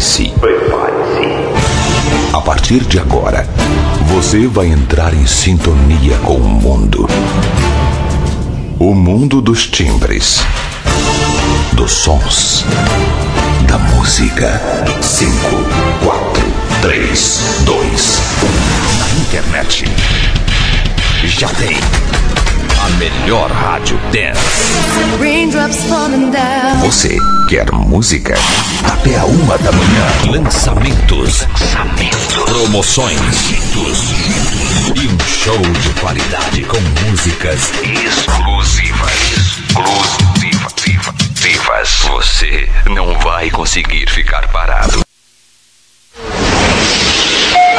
Prepare-se. Prepare-se. A partir de agora, você vai entrar em sintonia com o mundo. O mundo dos timbres, dos sons, da música. 5, 4, 3, 2, 1. Na internet. Já tem melhor rádio dance. Você quer música? Até a uma da manhã. Lançamentos. Lançamentos. Promoções. E um show de qualidade com músicas exclusivas. Exclusivas. Você não vai conseguir ficar parado.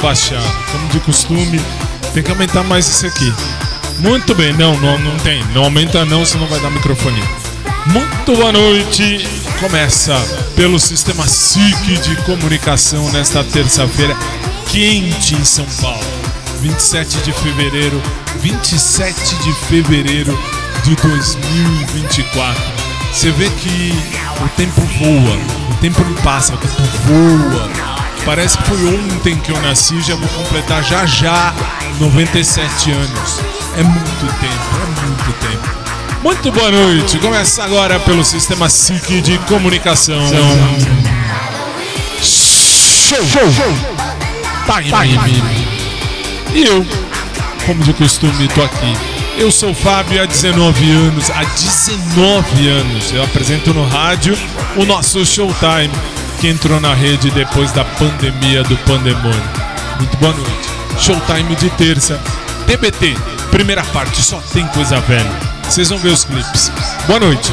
Baixar, como de costume. Tem que aumentar mais isso aqui. Muito bem, não, não, não tem. Não aumenta não, senão vai dar microfone. Muito boa noite. Começa pelo sistema SIC de comunicação nesta terça-feira quente em São Paulo. 27 de fevereiro, 27 de fevereiro de 2024. Você vê que o tempo voa, o tempo não passa, o tempo voa. Parece que foi ontem que eu nasci, já vou completar já já 97 anos. É muito tempo, é muito tempo. Muito boa noite. Começa agora pelo sistema SIC de comunicação. Show, show, show. Time. Time. E eu, como de costume, tô aqui. Eu sou o Fábio há 19 anos. Há 19 anos eu apresento no rádio o nosso Showtime que entrou na rede depois da pandemia do pandemônio. Muito boa noite. Showtime de terça. TBT, primeira parte, só tem coisa velha. Vocês vão ver os clipes. Boa noite.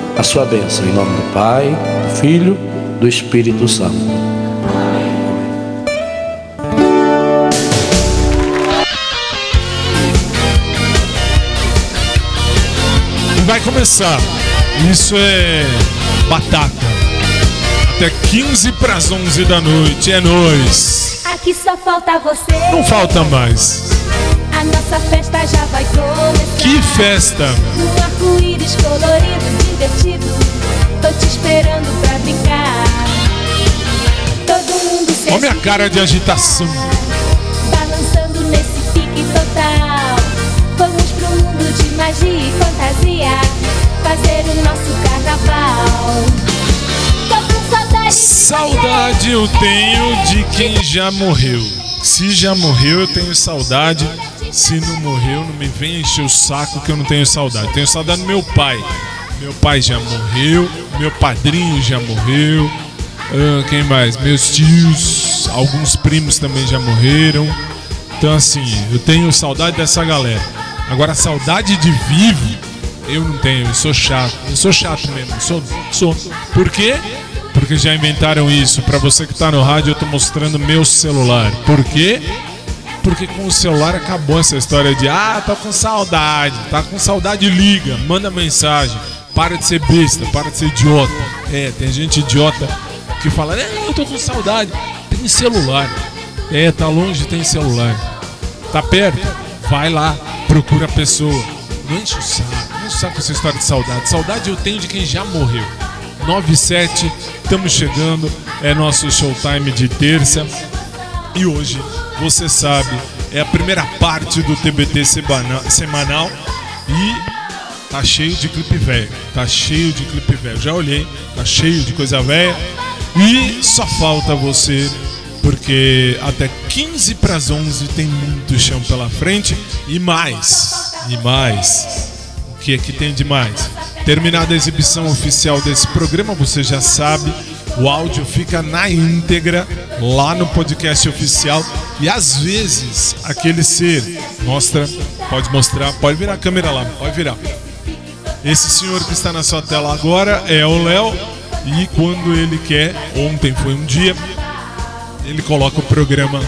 a sua bênção, em nome do Pai, do Filho, do Espírito Santo. Vai começar. Isso é batata. Até 15 para as 11 da noite. É nós. Aqui só falta você. Não falta mais. A nossa festa já vai começar. Que festa! Um arco-íris colorido, divertido. Tô te esperando pra brincar. Todo mundo se Olha minha cara de agitação. balançando nesse pique total. Vamos pro mundo de magia e fantasia. Fazer o nosso carnaval. Tô com saudade. de Saudade eu tenho de quem já morreu. Se já morreu, eu tenho saudade. Se não morreu, não me venha encher o saco que eu não tenho saudade. Tenho saudade do meu pai. Meu pai já morreu, meu padrinho já morreu. Ah, quem mais? Meus tios, alguns primos também já morreram. Então assim, eu tenho saudade dessa galera. Agora saudade de vivo, eu não tenho, eu sou chato. Eu sou chato mesmo, sou, sou. Por quê? Porque já inventaram isso. Pra você que tá no rádio, eu tô mostrando meu celular. Por quê? Porque com o celular acabou essa história de ah, tô com saudade, tá com saudade, liga, manda mensagem. Para de ser besta, para de ser idiota. É, tem gente idiota que fala, é, eu tô com saudade. Tem celular. É, tá longe, tem celular. Tá perto? Vai lá, procura a pessoa. Não enche o saco, não enche o saco essa história de saudade. Saudade eu tenho de quem já morreu. 97, estamos chegando, é nosso showtime de terça. E hoje, você sabe, é a primeira parte do TBT semana- semanal e tá cheio de clipe velho. Tá cheio de clipe velho. Já olhei, tá cheio de coisa velha. E só falta você, porque até 15 para as 11 tem muito chão pela frente e mais. E mais. O que é que tem de mais? Terminada a exibição oficial desse programa, você já sabe, o áudio fica na íntegra lá no podcast oficial e às vezes aquele ser mostra, pode mostrar, pode virar a câmera lá, pode virar. Esse senhor que está na sua tela agora é o Léo e quando ele quer, ontem foi um dia, ele coloca o programa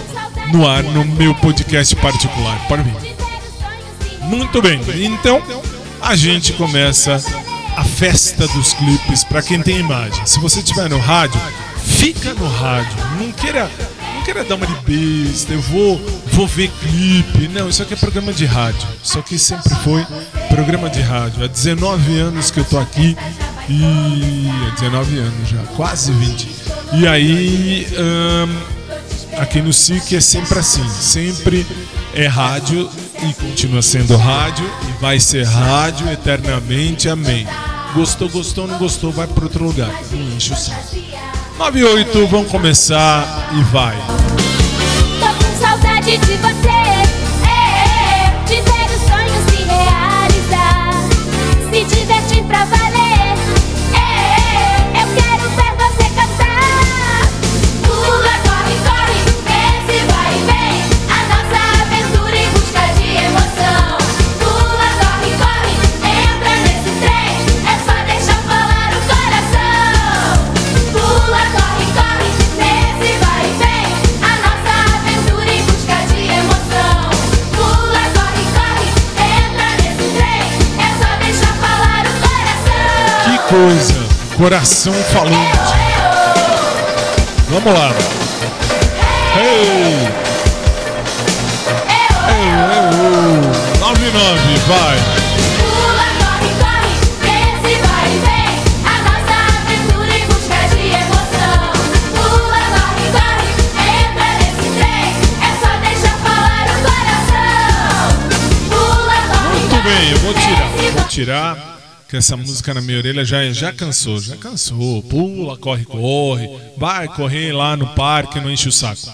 no ar no meu podcast particular. Pode vir. Muito bem, então a gente começa a festa dos clipes para quem tem imagem. Se você estiver no rádio, fica no rádio. Não queira, não queira dar uma de besta, eu vou, vou ver clipe. Não, isso aqui é programa de rádio. Isso aqui sempre foi programa de rádio. Há 19 anos que eu tô aqui e. Há 19 anos já, quase 20. E aí. ahn, aqui no SIC é sempre assim, sempre é rádio e continua sendo rádio e vai ser rádio eternamente, amém. Gostou, gostou, não gostou, vai para outro lugar. Não enche o saco. 98, vamos começar e vai. Tô com saudade de você. Coisa! Coração falante. Vamos lá. Hey! Hey, hey, oh. 99, vai. Pula, corre, corre, esse vai vem. A nossa aventura em busca de emoção. Pula, corre, corre, entra nesse trem. Só deixar falar o coração. Pula, corre, Muito corre. bem, eu vou tirar. Que essa música na minha orelha já, já cansou, já cansou. Pula, corre, corre. Vai correr lá no parque, não enche o saco.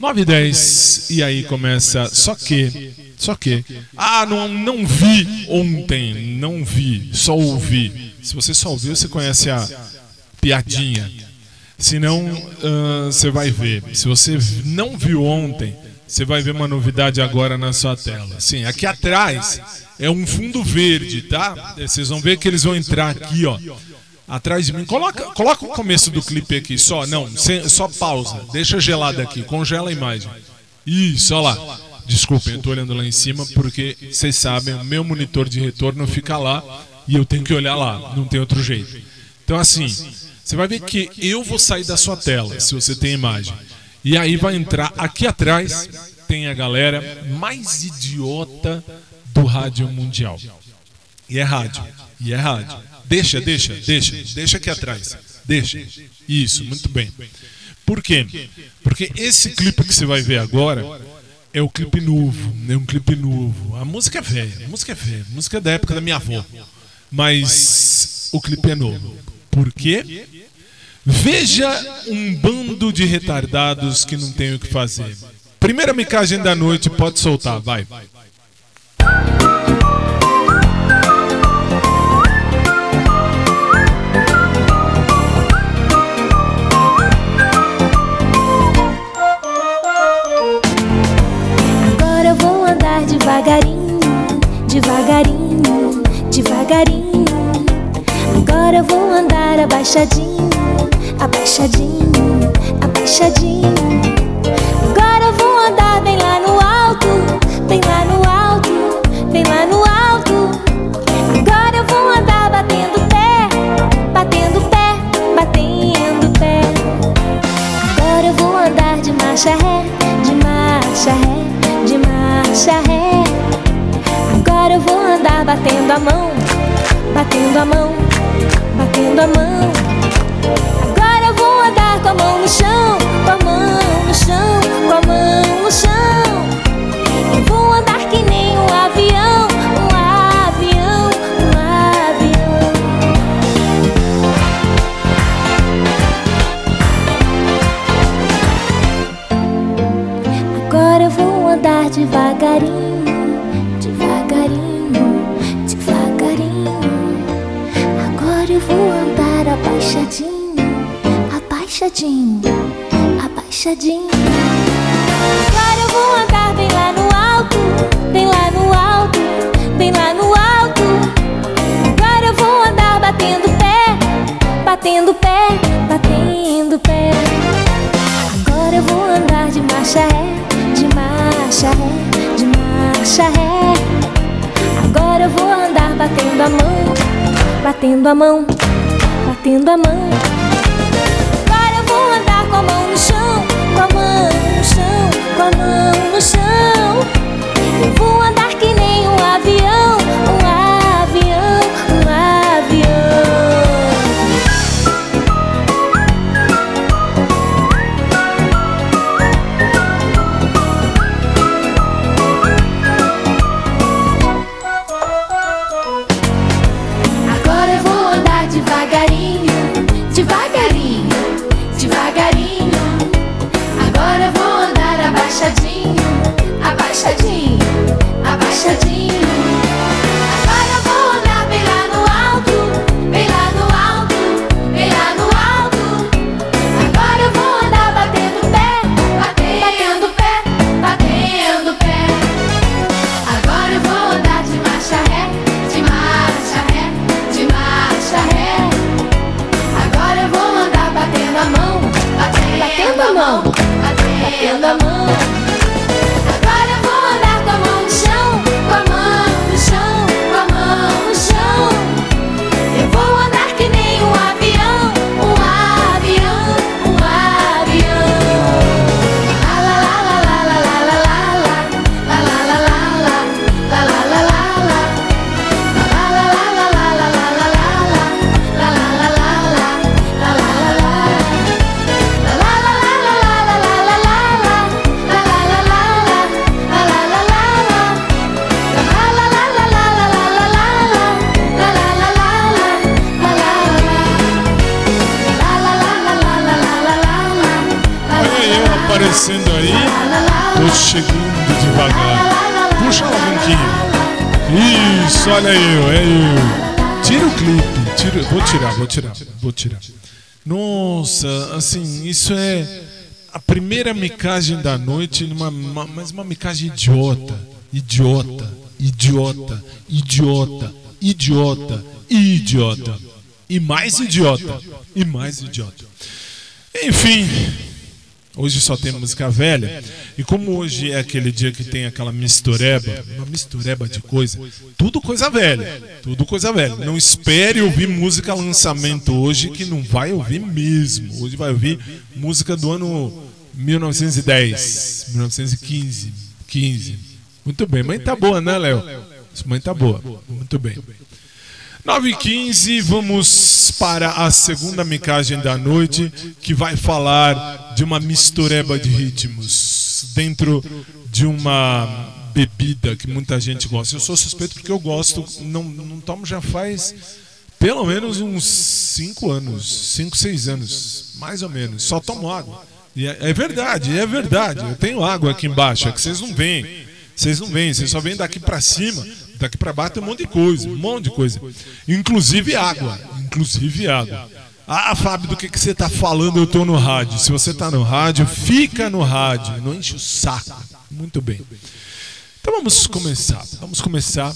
9 e 10, e aí começa. Só que. Só que. Ah, não, não vi ontem. Não vi. Só ouvi. Se você só ouviu, você conhece a piadinha. Se não, ah, você vai ver. Se você não viu ontem, você vai ver uma novidade agora na sua tela. Sim, aqui atrás é um fundo verde, tá? Vocês vão ver que eles vão entrar aqui, ó. Atrás de mim. Coloca, coloca o começo do clipe aqui, só. Não, só pausa. Deixa gelado aqui. Congela a imagem. Isso, olha lá. Desculpem, eu tô olhando lá em cima porque vocês sabem, o meu monitor de retorno fica lá e eu tenho que olhar lá. Não tem outro jeito. Então, assim, você vai ver que eu vou sair da sua tela, se você tem imagem. E aí vai entrar aqui atrás, tem a galera mais idiota do rádio mundial. E é rádio. E é rádio. Deixa, deixa, deixa. Deixa aqui atrás. Deixa. Isso, muito bem. Por quê? Porque esse clipe que você vai ver agora é o clipe novo. É um clipe novo. A música é velha. A música é velha. A música é da época da minha avó. Mas o clipe é novo. Por quê? Veja um bando de retardados que não tem o que fazer. Primeira micagem da noite, pode soltar, vai. Devagarinho, devagarinho. Agora eu vou andar abaixadinho, abaixadinho, abaixadinho. Batendo a mão, batendo a mão, batendo a mão. Agora eu vou andar com a mão no chão, com a mão no chão, com a mão no chão. Eu vou andar que nem um avião, abaixadinho. Agora eu vou andar bem lá no alto, bem lá no alto, bem lá no alto. Agora eu vou andar batendo pé, batendo pé, batendo pé. Agora eu vou andar de marcha ré, de marcha ré, de marcha ré. Agora eu vou andar batendo a mão, batendo a mão, batendo a mão. Chão, Isso, olha aí, é. Tira o clipe. Tira, vou tirar, vou tirar, vou tirar. Nossa, assim, isso é a primeira micagem da noite, uma, mas uma micagem idiota. Idiota, idiota, idiota, idiota, idiota. E mais idiota. E mais idiota. Enfim, hoje só tem música velha. E como hoje é aquele dia que tem aquela mistureba, uma mistureba de coisa, tudo coisa velha. Tudo coisa velha. Não espere ouvir música lançamento hoje que não vai ouvir mesmo. Hoje vai ouvir música do ano 1910, 1915, 15. Muito bem. Mãe tá boa, né, Léo? Mãe tá boa. Muito bem. 9 h 15 vamos para a segunda micagem da noite, que vai falar de uma mistureba de ritmos dentro de uma bebida que muita gente gosta. Eu sou suspeito porque eu gosto, não, não tomo já faz pelo menos uns 5 anos, 5, 6 anos, mais ou menos. Só tomo água. E é, é verdade, é verdade. Eu tenho água aqui embaixo, é que vocês não veem. Vocês não veem, vocês só vêm daqui para cima. Daqui para baixo tem um monte de coisa, um monte de coisa. Inclusive água. Inclusive água. Ah, Fábio, do que, que você está falando? Eu estou no rádio. Se você está no rádio, fica no rádio. Não enche o saco. Muito bem. Então vamos começar. Vamos começar.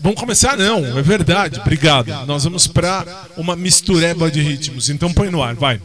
Vamos começar, não, é verdade. Obrigado. Nós vamos para uma mistureba de ritmos. Então põe no ar, vai.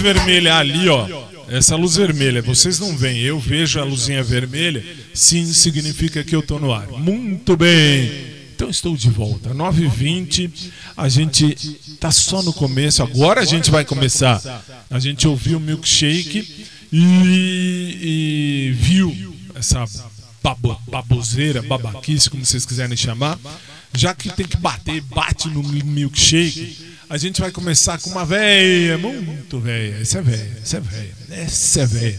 Vermelha ali, ó. Essa luz vermelha, vocês não veem, eu vejo a luzinha vermelha, sim, significa que eu tô no ar. Muito bem. Então estou de volta. 9h20, a gente tá só no começo, agora a gente vai começar. A gente ouviu o milkshake e, e viu essa babo, baboseira, babaquice, como vocês quiserem chamar. Já que tem que bater, bate no milkshake. A gente vai começar com uma véia, muito véia. Essa é véia, essa é véia, essa é.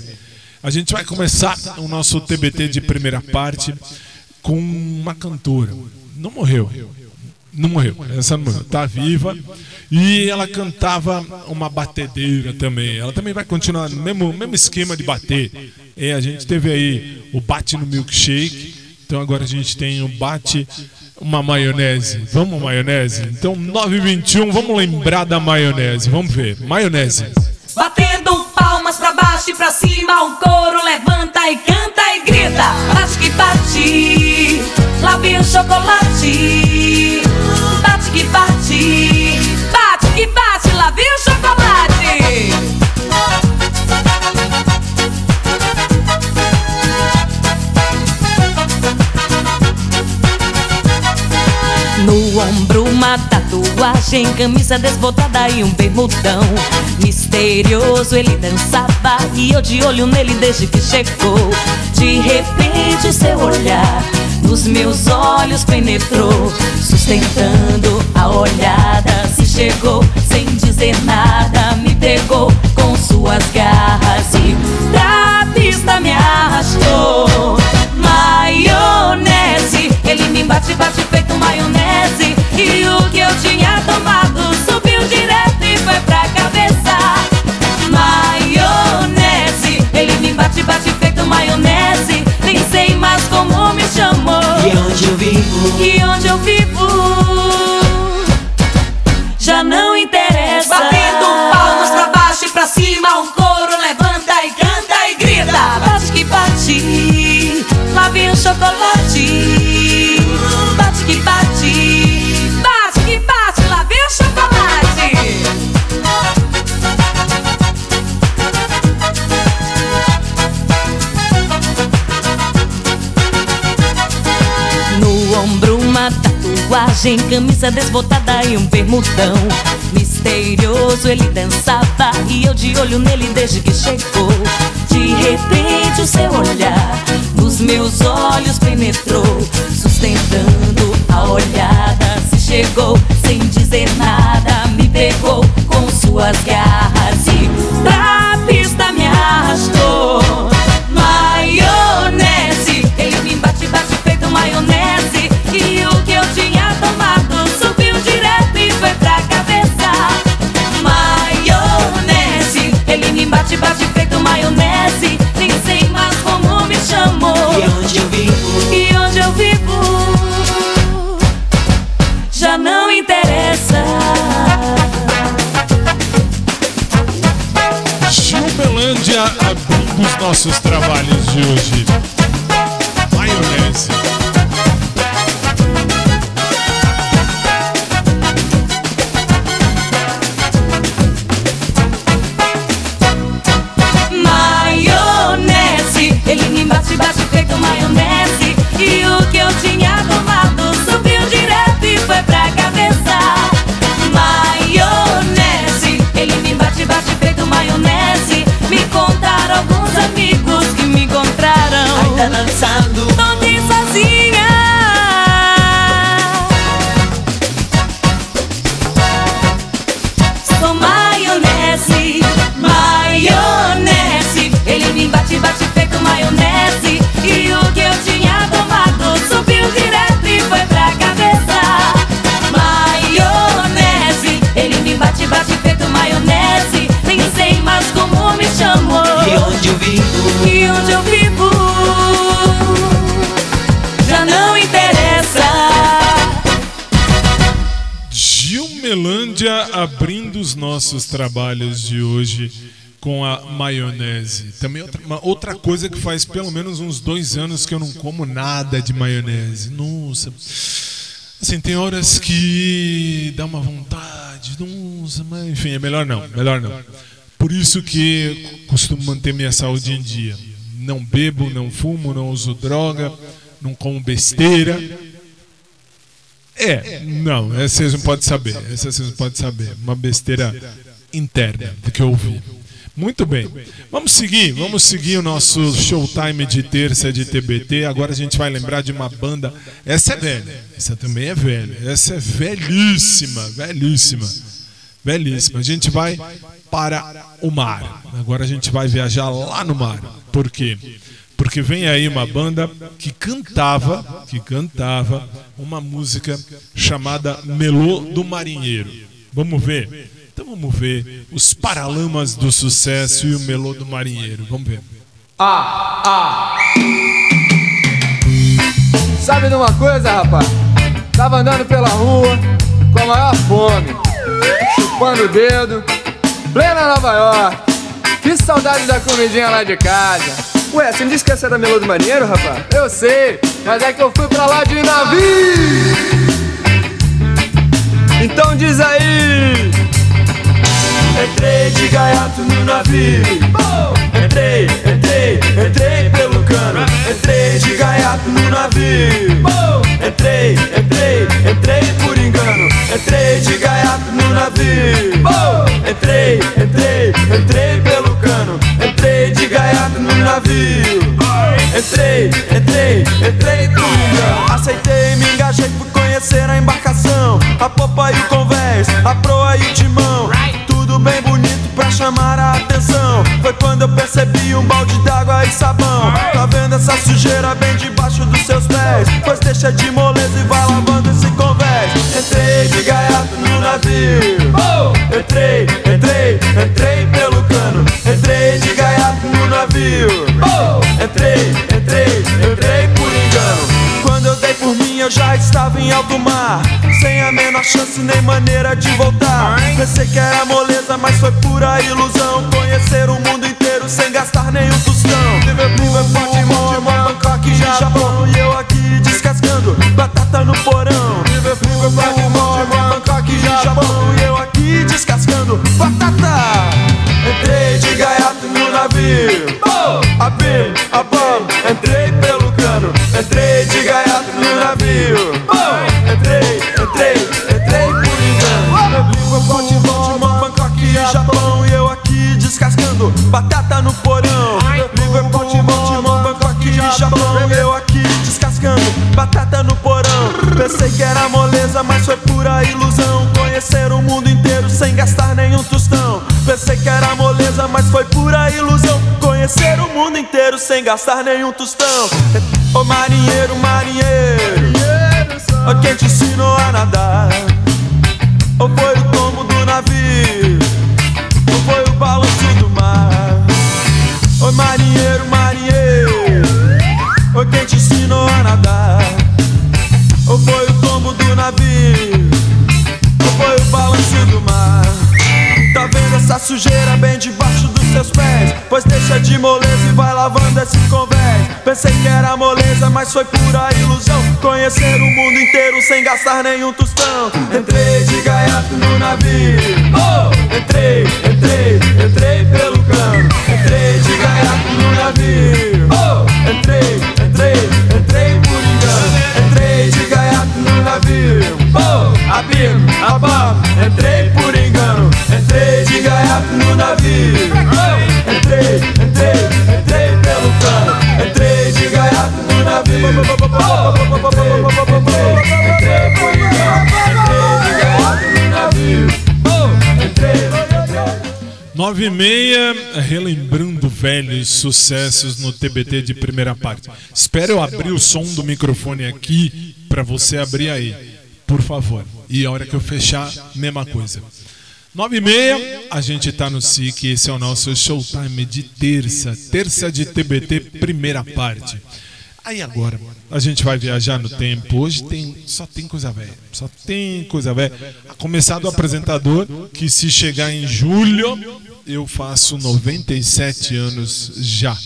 A gente vai começar o nosso TBT de primeira parte com uma cantora. Não morreu. Não morreu, essa não morreu, tá viva. E ela cantava uma batedeira também. Ela também vai continuar no mesmo, mesmo esquema de bater. É, a gente teve aí o bate no milkshake. Então agora a gente tem o bate uma maionese. Vamos maionese? Então 921, vamos lembrar da maionese. Vamos ver. Maionese. Batendo palmas pra baixo e pra cima, o coro levanta e canta e grita. Bate que bate, lá vem o chocolate. Bate que bate, bate que bate, lá vem o chocolate. Ombro uma tatuagem, camisa desbotada e um bermudão. Misterioso ele dançava e eu de olho nele desde que chegou. De repente seu olhar nos meus olhos penetrou Sustentando a olhada. Se chegou sem dizer nada Me pegou com suas garras e pra pista me arrastou bate, bate feito maionese. E o que eu tinha tomado subiu direto e foi pra cabeça. Maionese, ele me bate, bate feito maionese. Nem sei mais como me chamou E onde eu vivo? E onde eu vivo. Já não interessa. Batendo palmas pra baixo e pra cima O coro levanta e canta e grita. Bate que bate Lá vem o chocolate tatuagem, camisa desbotada e um bermudão. Misterioso ele dançava e eu de olho nele desde que chegou. De repente o seu olhar nos meus olhos penetrou Sustentando a olhada. Se chegou sem dizer nada Me pegou com suas garras bate, bate feito maionese Nem sei mais como me chamou E onde eu vivo? E onde eu vivo Já não interessa Gilbelândia abrindo os nossos trabalhos de hoje. Nossos trabalhos de hoje com a maionese. Também outra, uma outra coisa que faz pelo menos uns dois anos que eu não como nada de maionese. Nossa. Assim, tem horas que dá uma vontade, nossa, mas enfim, é melhor não, melhor não. Por isso que costumo manter minha saúde em dia. Não bebo, não fumo, não uso droga, não como besteira. É, não, essa vocês não podem saber. Essa vocês não podem saber. Uma besteira interna do que eu ouvi. Muito bem. Vamos seguir, vamos seguir o nosso showtime de terça de TBT. Agora a gente vai lembrar de uma banda. Essa é velha. Essa também é velha. Essa é velhíssima, velhíssima. Velhíssima. A gente vai para o mar. Agora a gente vai viajar lá no mar. Por quê? Porque vem aí uma banda que cantava, que cantava uma música chamada Melô do Marinheiro. Vamos ver? Então vamos ver os Paralamas do Sucesso e o Melô do Marinheiro. Vamos ver. Ah, ah. Sabe de uma coisa, rapaz? Tava andando pela rua com a maior fome, chupando o dedo, plena Nova York. Que saudade da comidinha lá de casa. Ué, você me disse que essa era Melô do Marinheiro, rapaz? Eu sei, mas é que eu fui pra lá de navio. Então diz aí. Entrei de gaiato no navio. Entrei, entrei, entrei pelo cano. Entrei de gaiato no navio. Entrei, entrei, entrei por engano. Entrei de gaiato no navio. Entrei, entrei, entrei pelo cano. Entrei de gaiato no navio. Entrei, entrei, entrei engano. Aceitei, me engajei, fui conhecer a embarcação. A popa e o convés, a proa e o timão. Tudo bem bonito pra chamar a atenção. Foi quando eu percebi um balde d'água e sabão. Tá vendo essa sujeira bem debaixo dos seus pés? Pois deixa de moleza e vai lavando esse convés. Entrei de gaiato no navio. Entrei, entrei, entrei chance nem maneira de voltar. Pensei que era moleza, mas foi pura ilusão. Gastar nenhum tostão. Ô marinheiro, marinheiro, quem te foi pura ilusão. Conhecer o mundo inteiro sem gastar nenhum tostão. Entrei de gaiato no navio. Entrei, entrei 9 e meia, relembrando velhos sucessos no TBT de primeira parte. Espero eu abrir o som do microfone aqui para você abrir aí, por favor. E a hora que eu fechar, mesma coisa. 9 e meia, a gente tá no SIC, esse é o nosso showtime de terça, terça de TBT, primeira parte. Aí agora, A gente vai viajar no tempo. Hoje tem só tem coisa velha. Só tem coisa velha. A começar do apresentador, que se chegar em julho, eu faço 97 anos já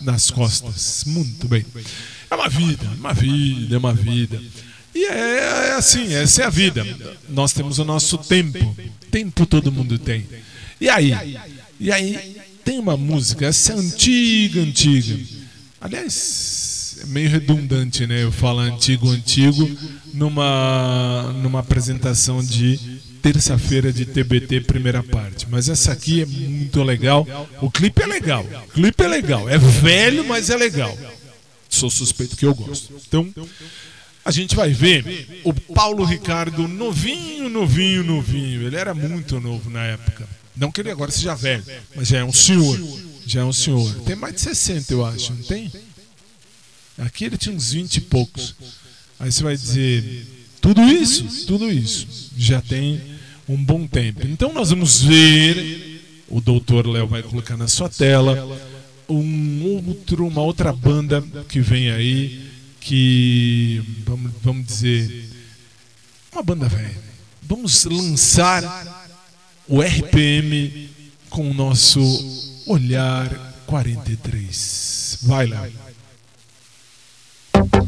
nas costas. Muito bem. É uma vida, uma vida, é uma vida. E é, é assim, essa é a vida. Nós temos o nosso tempo. Tempo todo mundo tem. E aí? E aí tem uma música, essa é antiga, antiga. Aliás, é meio redundante, né? Eu falar antigo, antigo, numa, numa apresentação de terça-feira de TBT, primeira parte. Mas essa aqui é muito legal. O clipe é legal. O clipe é legal. É velho, mas é legal. Sou suspeito que eu gosto. Então, a gente vai ver o Paulo Ricardo novinho, novinho, novinho. Ele era muito novo na época. Não que ele agora seja velho, mas já é um senhor. Já é um senhor. Tem mais de 60, eu acho, não tem? Aqui ele tinha uns 20 e poucos. Aí você vai dizer, tudo isso, tudo isso, já tem um bom tempo. Então nós vamos ver, o doutor Léo vai colocar na sua tela, um outro, uma outra banda que vem aí, que, vamos, vamos dizer, uma banda velha. Vamos lançar o RPM com o nosso olhar 43. Vai lá. Seu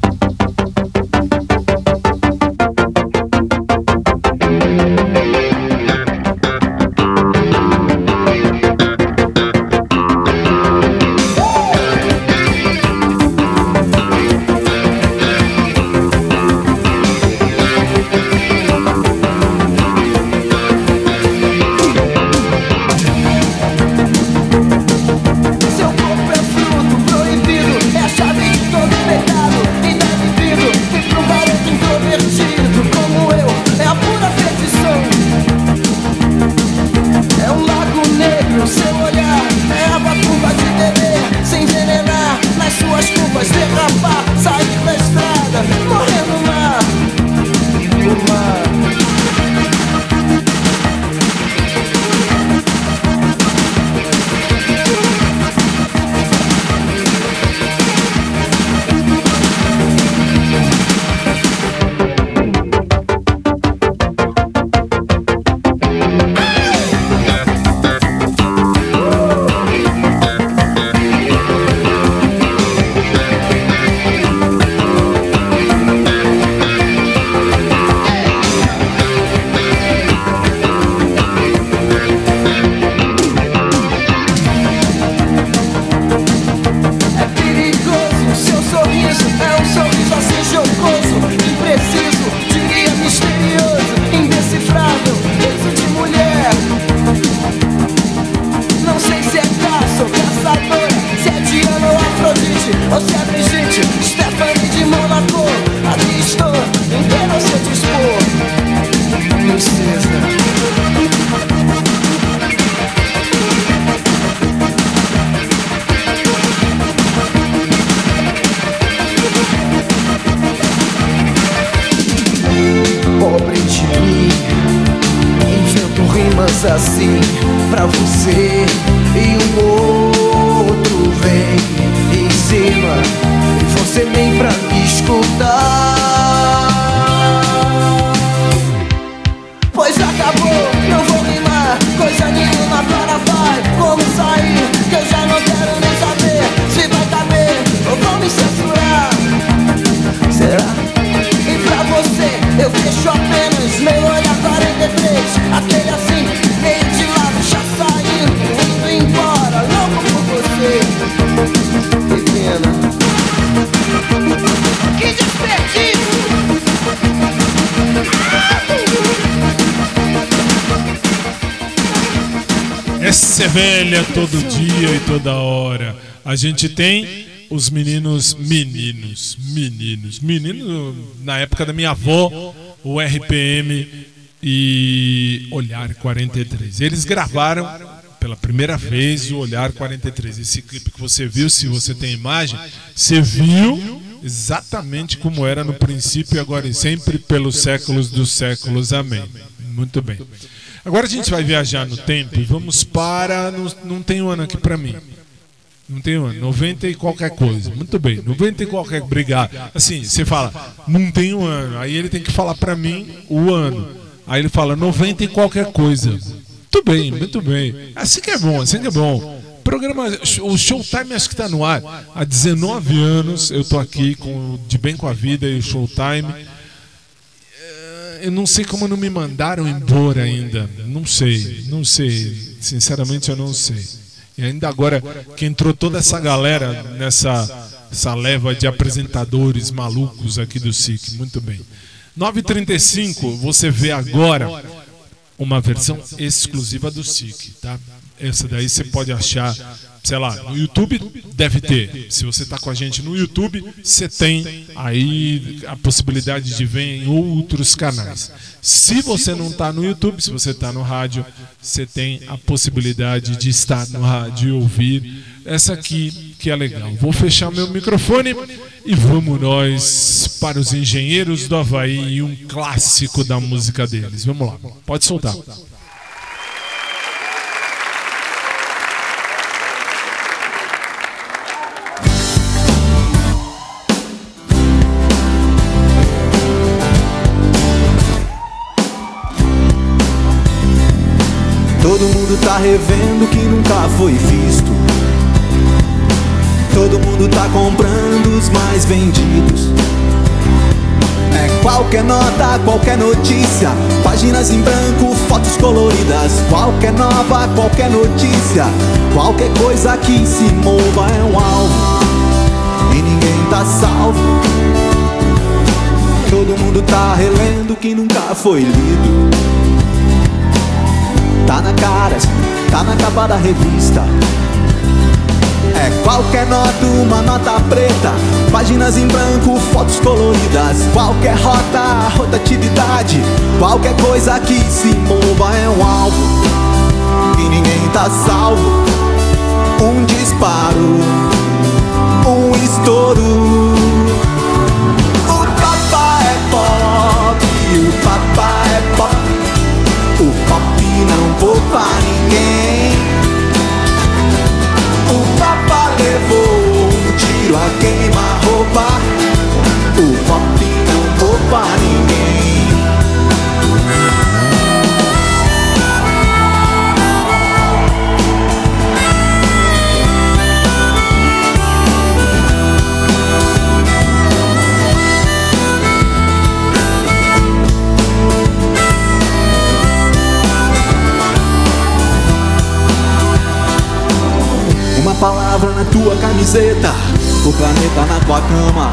velha todo dia e toda hora. A gente tem os meninos, meninos, meninos, meninos na época da minha avó, o RPM e Olhar 43. Eles gravaram pela primeira vez o Olhar 43. Esse clipe que você viu, se você tem imagem, você viu exatamente como era no princípio agora e sempre pelos séculos dos séculos. Amém. Muito bem. Agora a gente vai viajar no tempo e vamos para. Não, não tem um ano aqui para mim. Não tem um ano. 90 e qualquer coisa. Muito bem. 90 e qualquer. Obrigado. Assim, você fala, não tem um ano. Aí ele tem que falar pra mim o ano. Aí ele fala 90 e qualquer coisa. Muito bem, muito bem. Assim que é bom, assim que é bom. Programa, o Showtime acho que está no ar há 19 anos. Eu tô aqui com De Bem com a Vida e o Showtime. Eu não sei como não me mandaram embora ainda. Não sei, não sei. Sinceramente, eu não sei. E ainda agora que entrou toda essa galera nessa essa leva de apresentadores malucos aqui do SIC. Muito bem. 9h35, você vê agora uma versão exclusiva do SIC, tá? Essa daí você pode achar, sei lá, no YouTube deve ter. Se você está com a gente no YouTube, você tem aí a possibilidade de ver em outros canais. Se você não está no YouTube, se você está no rádio, você tem a possibilidade de estar no rádio e ouvir essa aqui que é legal. Vou fechar meu microfone e vamos nós para os Engenheiros do Havaí e um clássico da música deles. Vamos lá, pode soltar. Todo mundo tá revendo o que nunca foi visto. Todo mundo tá comprando os mais vendidos. É qualquer nota, qualquer notícia. Páginas em branco, fotos coloridas. Qualquer nova, qualquer notícia. Qualquer coisa que se mova é um alvo. E ninguém tá salvo. Todo mundo tá relendo o que nunca foi lido. Tá na cara, tá na capa da revista. É qualquer nota, uma nota preta. Páginas em branco, fotos coloridas. Qualquer rota, rotatividade. Qualquer coisa que se mova é um alvo. E ninguém tá salvo. Um disparo, um estouro. Tua camiseta, o planeta na tua cama.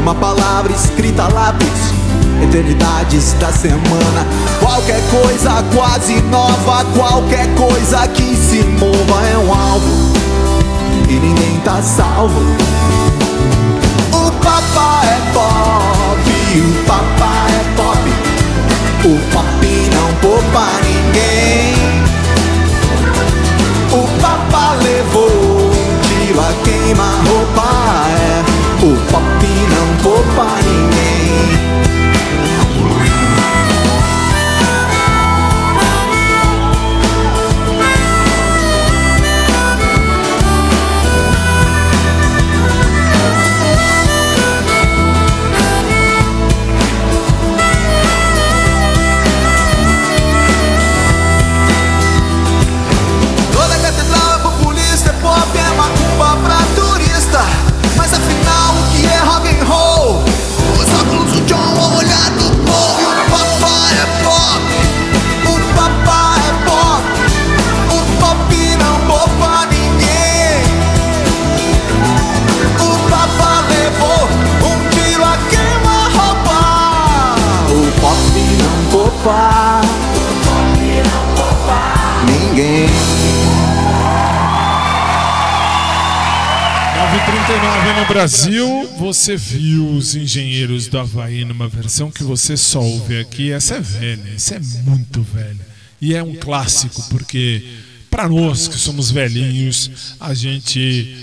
Uma palavra escrita a lápis, eternidades da semana. Qualquer coisa quase nova, qualquer coisa que se mova é um alvo. E ninguém tá salvo. O papá é pop, o papá é pop. O pop não poupa ninguém. Um tiro a queima-roupa. É. O pop não poupa ninguém. No Brasil, você viu os Engenheiros do Havaí numa versão que você só ouve aqui. Essa é velha, essa é muito velha. E é um clássico, porque para nós que somos velhinhos, a gente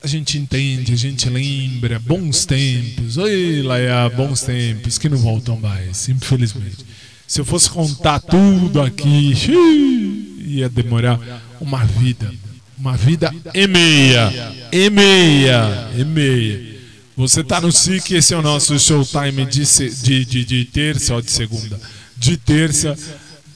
a gente entende, a gente lembra bons tempos. Oi, Laia, bons tempos que não voltam mais, infelizmente. Se eu fosse contar tudo aqui, ia demorar uma vida. Uma vida e meia. E meia. E meia. Você tá no SIC, esse é o nosso showtime de, de, de, de terça ou de segunda. De terça,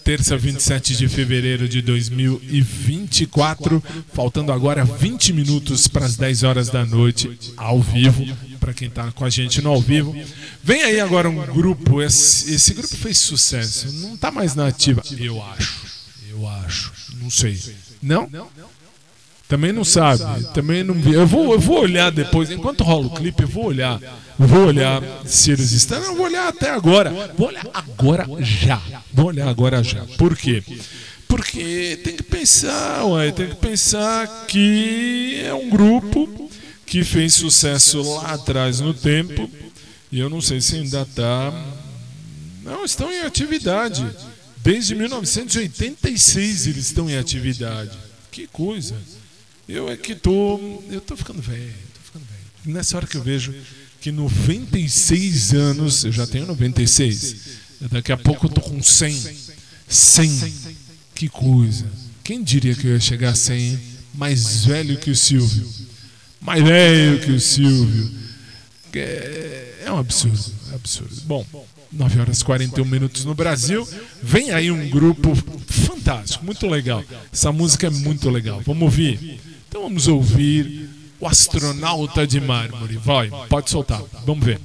terça 27 de fevereiro de 2024. Faltando agora 20 minutos para as 10 horas da noite, ao vivo. Para quem tá com a gente no ao vivo. Vem aí agora um grupo. Esse, esse grupo fez sucesso. Não tá mais na ativa. Eu acho. Eu acho. Não sei. Não? Também não sabe, também não vi. Eu vou, eu vou olhar depois, enquanto rola o clipe, eu vou olhar. Vou olhar se eles estão. Eu vou olhar até agora. Vou olhar agora já. Vou olhar agora já. Por quê? Porque tem que pensar, ué, tem que pensar que é um grupo que fez sucesso lá atrás no tempo. E eu não sei se ainda está. Não, estão em atividade. Desde 1986 eles estão em atividade. Que coisa. Eu é que tô. Eu tô ficando velho, tô ficando velho. Nessa hora que eu vejo que 96 anos, eu já tenho 96. Daqui a pouco eu tô com 100. 100. Que coisa. Quem diria que eu ia chegar a 100? hein? Mais velho que o Silvio. Mais velho que o Silvio. É, é um absurdo, é absurdo. Bom, 9 horas e 41 minutos no Brasil. Vem aí um grupo fantástico, muito legal. Essa música é muito legal. Vamos ouvir? Então vamos ouvir o astronauta de mármore. Vai, pode soltar. Vamos ver.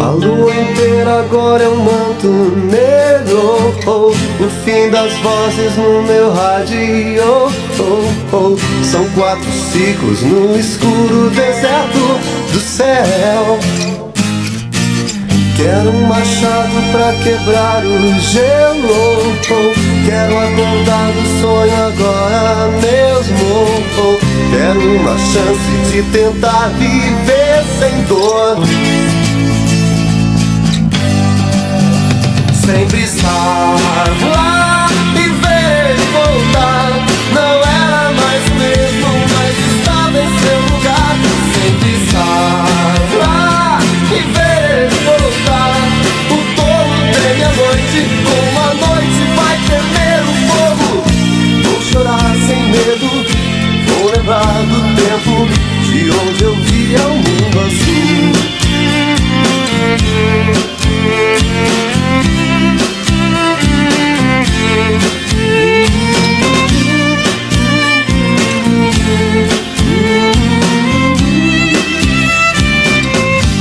A lua inteira agora é um manto negro oh, O fim das vozes no meu rádio oh, oh. São quatro ciclos no escuro deserto do céu Quero um machado pra quebrar o gelo. Quero acordar do sonho agora mesmo. Quero uma chance de tentar viver sem dor sempre estar lá e ver voltar. Não era mais mesmo, mas estava em seu lugar. Sempre estar tempo de onde eu via o mundo azul.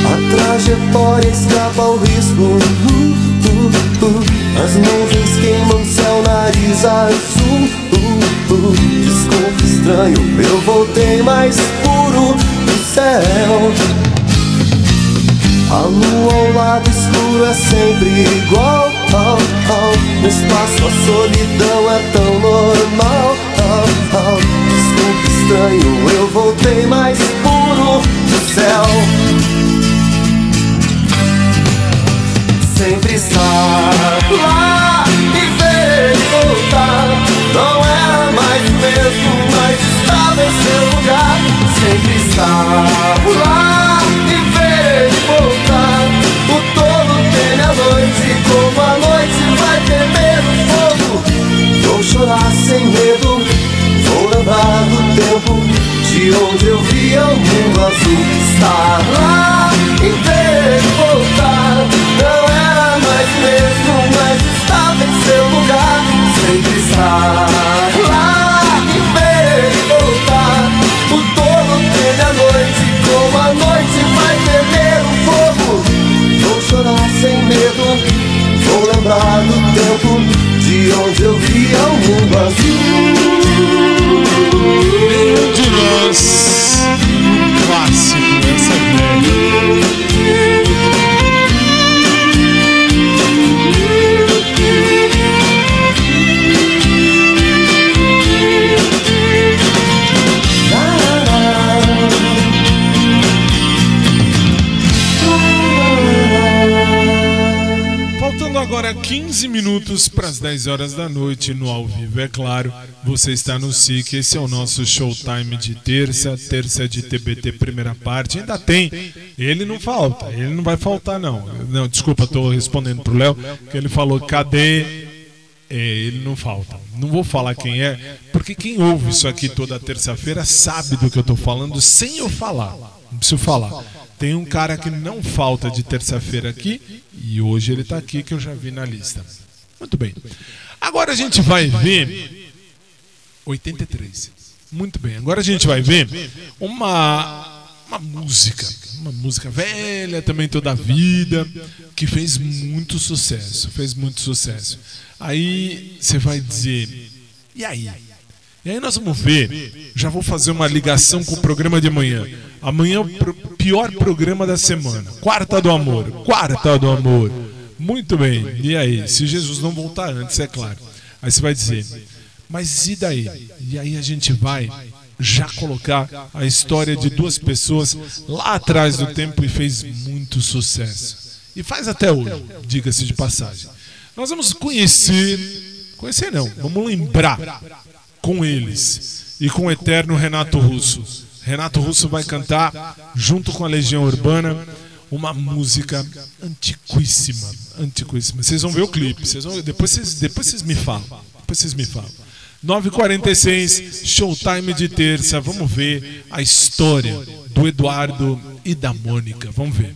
A trajetória escapa ao risco. As nuvens queimam céu, nariz azul. Estranho, eu voltei mais puro do céu. A lua ao lado escuro é sempre igual. Oh, oh. No espaço a solidão é tão normal. Oh, oh. Desculpe estranho, eu voltei mais puro do céu. Sempre estar Estar lá e ver ele voltar. O tolo teme a noite, como a noite vai temer o fogo. Vou chorar sem medo, vou lembrar do tempo de onde eu via o mundo azul. Estar lá e ver de onde eu via o mundo azul. De nós. 15 minutos para as 10 horas da noite no ao vivo, é claro. Você está no SIC, esse é o nosso showtime de terça, terça de TBT primeira parte. Ainda tem Ele não falta, ele não vai faltar, não. Não, desculpa, estou respondendo pro Léo, que ele falou, cadê? É, ele não falta. Não vou falar quem é, porque quem ouve isso aqui toda terça-feira sabe do que eu estou falando sem eu falar. Não preciso falar. Tem um cara que não falta de terça-feira aqui e hoje ele está aqui que eu já vi na lista. Muito bem. Agora a gente vai ver 83. Muito bem. Agora a gente vai ver uma uma música, uma música velha também toda a vida, que fez muito sucesso, fez muito sucesso. Aí você vai dizer, e aí? E aí nós vamos ver, já vou fazer uma ligação com o programa de amanhã. Amanhã é o pro, pior programa da semana, Quarta do Amor, Quarta do Amor. Muito bem, e aí? Se Jesus não voltar antes, é claro. Aí você vai dizer, mas e daí? E aí a gente vai já colocar a história de duas pessoas lá atrás do tempo e fez muito sucesso. E faz até hoje, diga-se de passagem. Nós vamos conhecer, conhecer não, vamos lembrar com eles e com o eterno Renato Russo. Renato Russo vai cantar junto com a Legião Urbana uma música antiquíssima, antiquíssima. Vocês vão ver o clipe, vocês vão, depois vocês, depois vocês me falam, depois vocês me falam. 9h46, showtime de terça. Vamos ver a história do Eduardo e da Mônica. Vamos ver.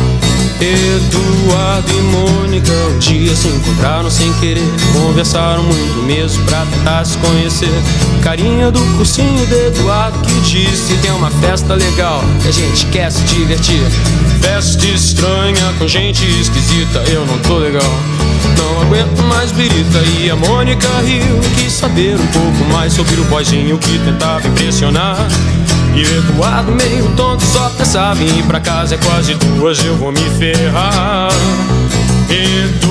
Eduardo e Mônica um dia se encontraram sem querer. Conversaram muito mesmo pra tentar se conhecer. Carinha do cursinho de Eduardo que disse: Tem uma festa legal que a gente quer se divertir. Festa estranha com gente esquisita, eu não tô legal. Não aguento mais birita e a Mônica riu. Quis saber um pouco mais sobre o boyzinho que tentava impressionar. E o Eduardo meio tonto só pensava em ir pra casa É quase duas, eu vou me ferrar Eduardo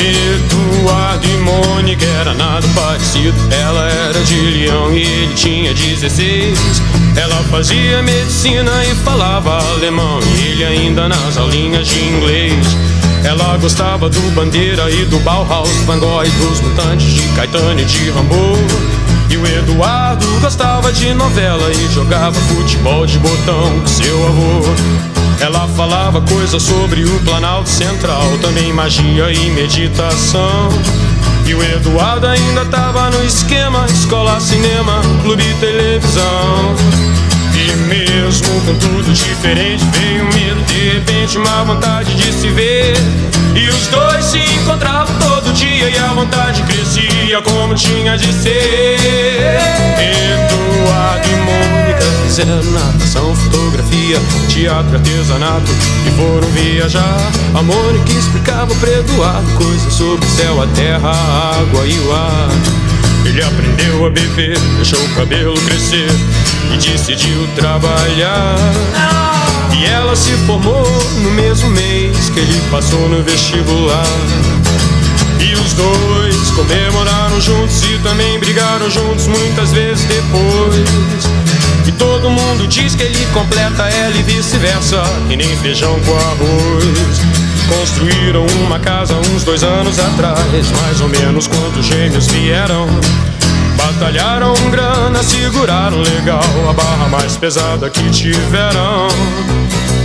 Eduardo e Mônica era nada parecido Ela era de Leão e ele tinha 16 Ela fazia medicina e falava alemão E ele ainda nas aulinhas de inglês ela gostava do Bandeira e do Bauhaus, Gogh e dos Mutantes, de Caetano e de Rambo. E o Eduardo gostava de novela e jogava futebol de botão com seu avô. Ela falava coisas sobre o Planalto Central, também magia e meditação. E o Eduardo ainda tava no esquema: escola, cinema, clube televisão. E mesmo com tudo diferente, veio um medo, de repente uma vontade de se ver. E os dois se encontravam todo dia e a vontade crescia como tinha de ser. Eduardo e Mônica fizeram natação, fotografia, teatro, artesanato e foram viajar. A Mônica explicava para Eduardo coisas sobre o céu, a terra, a água e o ar. Ele aprendeu a beber, deixou o cabelo crescer e decidiu trabalhar. E ela se formou no mesmo mês que ele passou no vestibular. E os dois comemoraram juntos e também brigaram juntos muitas vezes depois. E todo mundo diz que ele completa ela e vice-versa, e nem feijão com arroz. Construíram uma casa uns dois anos atrás, mais ou menos quando os gêmeos vieram. Batalharam grana, seguraram legal a barra mais pesada que tiveram.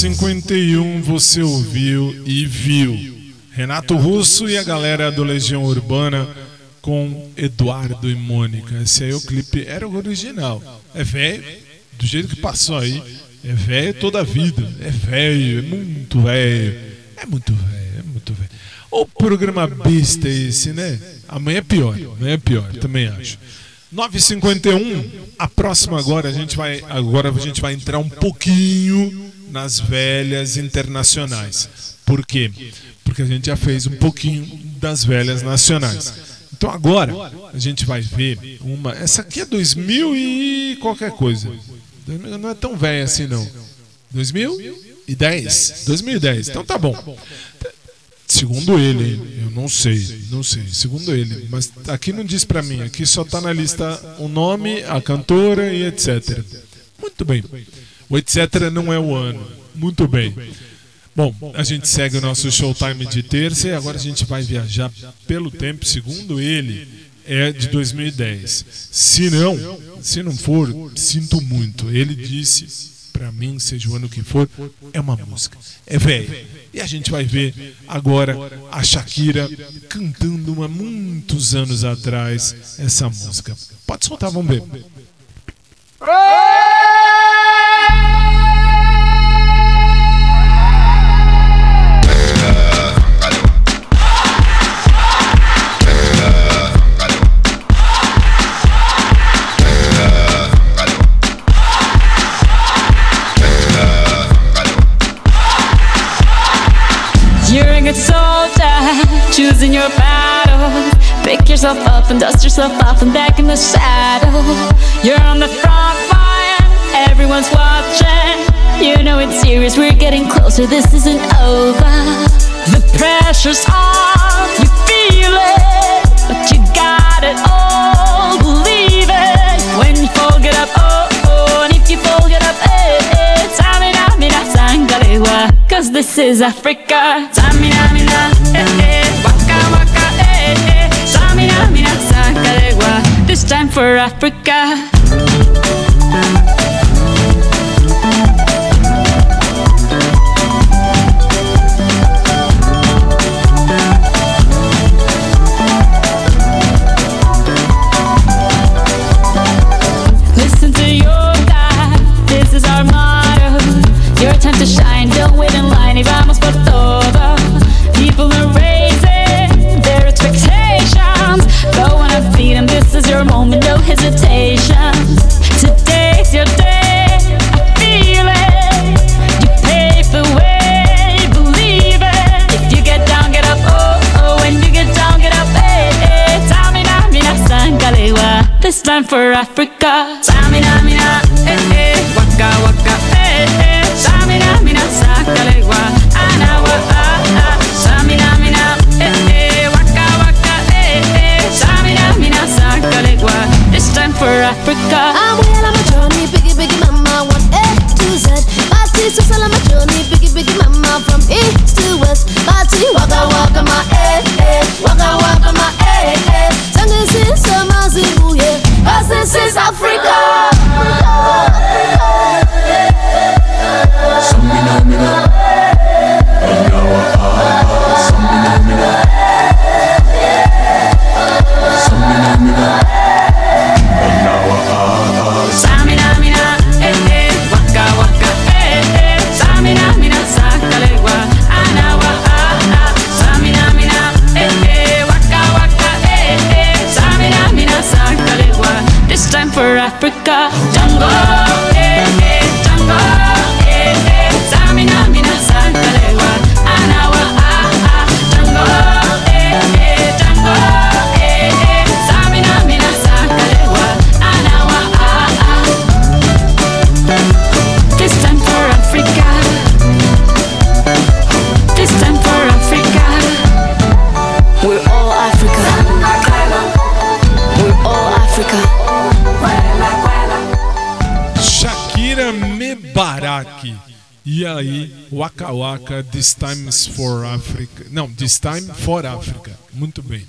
Nove cinquenta e um você ouviu e viu. Renato Russo e a galera do Legião Urbana com Eduardo e Mônica. Esse aí é o clipe, era o original. É velho, do jeito que passou aí. É velho toda a vida. É velho, é muito velho. É muito velho, é muito velho. O programa besta é esse, né? Amanhã é pior, amanhã é pior, também acho. 9h51, a próxima agora a gente vai agora a gente vai entrar um pouquinho nas velhas internacionais. Por quê? Porque a gente já fez um pouquinho das velhas nacionais. Então agora a gente vai ver uma. Essa aqui é 2000 e qualquer coisa. Não é tão velha assim não. 2010. 2010. Então tá bom. Segundo ele, eu não sei, não sei. Segundo ele, mas aqui não diz pra mim. Aqui só tá na lista o nome, a cantora e etc. Muito bem. O etc não é o ano. Muito bem. Bom, a gente segue o nosso showtime de terça e agora a gente vai viajar pelo tempo, segundo ele, é de 2010. Se não, se não for, sinto muito. Ele disse para mim, seja o ano que for, é uma música. É velho. E a gente vai ver agora a Shakira cantando há muitos anos atrás essa música. Pode soltar, vamos ver. Choosing your battle. Pick yourself up and dust yourself off and back in the saddle. You're on the front everyone's watching. You know it's serious, we're getting closer, this isn't over. The pressure's on, you feel it, but you got it all, believe it. When you fold it up, oh, oh, and if you fold it up, eh, eh, Samina, mina, sangalewa. Cause this is Africa. Samina, mina, eh, eh, waka, waka, eh, eh. Samina, mina, sangalewa. This time for Africa. For Africa. Waka, This Time's for Africa. Não, This Time for Africa. Muito bem.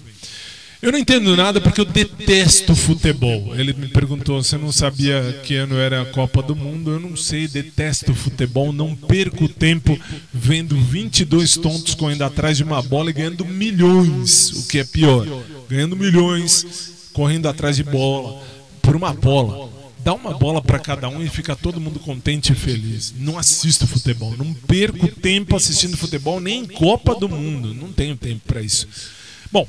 Eu não entendo nada porque eu detesto futebol. Ele me perguntou se eu não sabia que ano era a Copa do Mundo. Eu não sei, detesto futebol. Não perco tempo vendo 22 tontos correndo atrás de uma bola e ganhando milhões. O que é pior, ganhando milhões, correndo atrás de bola, por uma bola. Dá uma bola para cada um e fica todo mundo contente e feliz. Não assisto futebol, não perco tempo assistindo futebol nem em Copa do Mundo. Não tenho tempo para isso. Bom,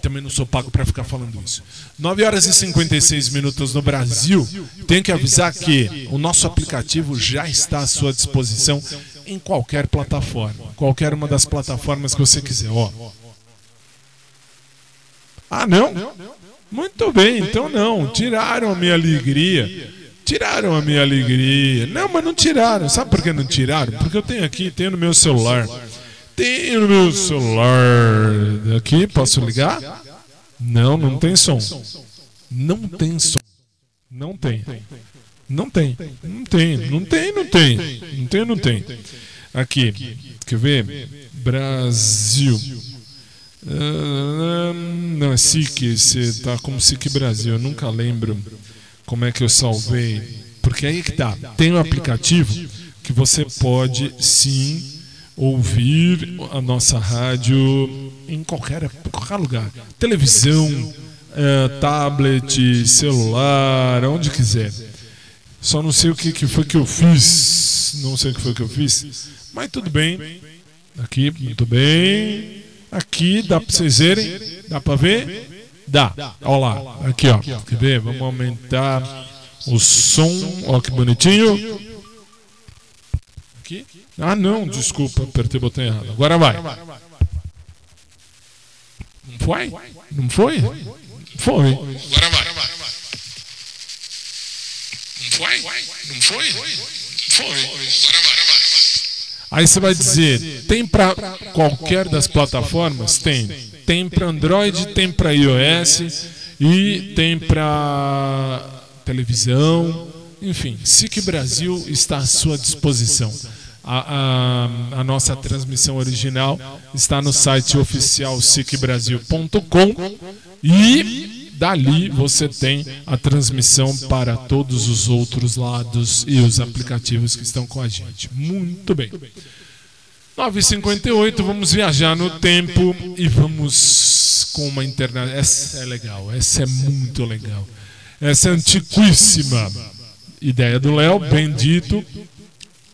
também não sou pago para ficar falando isso. 9 horas e 56 minutos no Brasil. Tenho que avisar que o nosso aplicativo já está à sua disposição em qualquer plataforma, qualquer uma das plataformas que você quiser. Ó. Ah, não? Muito bem, então não. Tiraram a minha alegria. Tiraram a minha alegria. Não, mas não tiraram. Sabe por que não tiraram? Porque eu tenho aqui, tenho no meu celular. Tenho no meu celular. Aqui, posso ligar? Não, não tem som. Não tem som. Não tem. Não tem. Não tem. Não tem, não tem. Não tem, não tem. Aqui. Quer ver? Brasil. Não, é SIC, você tá como SIC Brasil, eu nunca lembro como é que eu salvei. Porque aí que tá, tem um aplicativo que você pode sim ouvir a nossa rádio em qualquer, qualquer lugar. Televisão, eh, tablet, celular, onde quiser. Só não sei o que, que foi que eu fiz. Não sei o que foi que eu fiz. Mas tudo bem. Aqui, muito bem. Aqui dá pra vocês verem? Dá pra ver? Dá. Olha lá. Aqui, ó. Quer ver? Vamos aumentar o som. Ó, que bonitinho. Aqui. Ah, não, desculpa, apertei o botão errado. Agora vai. Não foi? Não foi? Foi. Agora vai. Não foi? Não foi? Foi. Agora vai. Aí você vai dizer, tem para qualquer das plataformas? Tem. Tem para Android, tem para iOS e tem para televisão. Enfim, SIC Brasil está à sua disposição. A, a, a, nossa transmissão original está no site oficial sicbrasil.com e dali você tem a transmissão para todos os outros lados e os aplicativos que estão com a gente. Muito bem. 9h58, vamos viajar no tempo e vamos com uma internet. Essa é legal, essa é muito legal. Essa é antiquíssima. Ideia do Léo, bendito.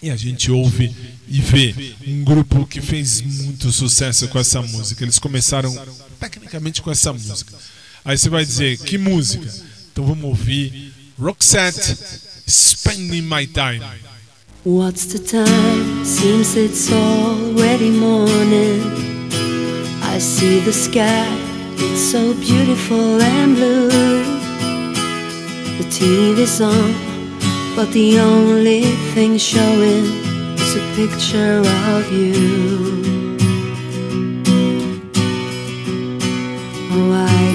E a gente ouve e vê um grupo que fez muito sucesso com essa música. Eles começaram tecnicamente com essa música. Aí você vai dizer, que música? Então vamos ouvir Roxette, Spending My Time. What's the time? Seems it's already morning. I see the sky, it's so beautiful and blue. The TV's on, but the only thing showing is a picture of you.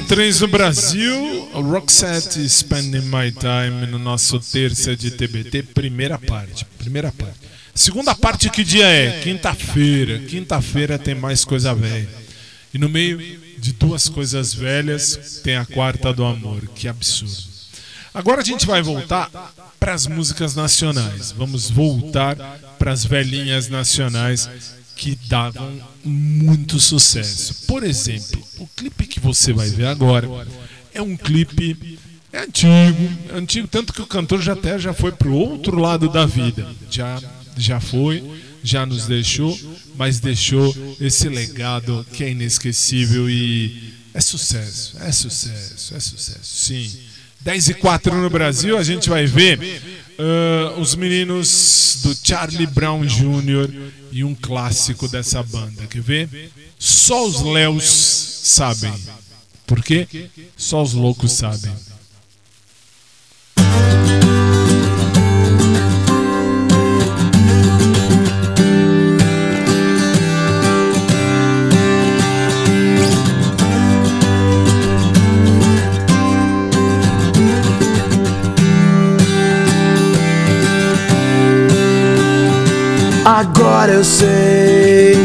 13 no Brasil, Roxette Spending My Time no nosso terça de TBT, primeira parte. Primeira parte. Segunda parte, que dia é? Quinta-feira. Quinta-feira tem mais coisa velha. E no meio de duas coisas velhas, tem a quarta do amor. Que absurdo. Agora a gente vai voltar para as músicas nacionais. Vamos voltar para as velhinhas nacionais que davam muito sucesso. Por exemplo, o clipe que você vai ver agora é um clipe é antigo, é antigo tanto que o cantor já até já foi pro outro lado da vida. Já já foi, já nos deixou, mas deixou esse legado que é inesquecível e é sucesso, é sucesso, é sucesso. Sim. 10 e 4 no Brasil, a gente vai ver uh, os meninos do Charlie Brown Jr. e um clássico dessa banda. Quer ver? Só os Léus sabem. Por quê? Só os loucos sabem. Agora eu sei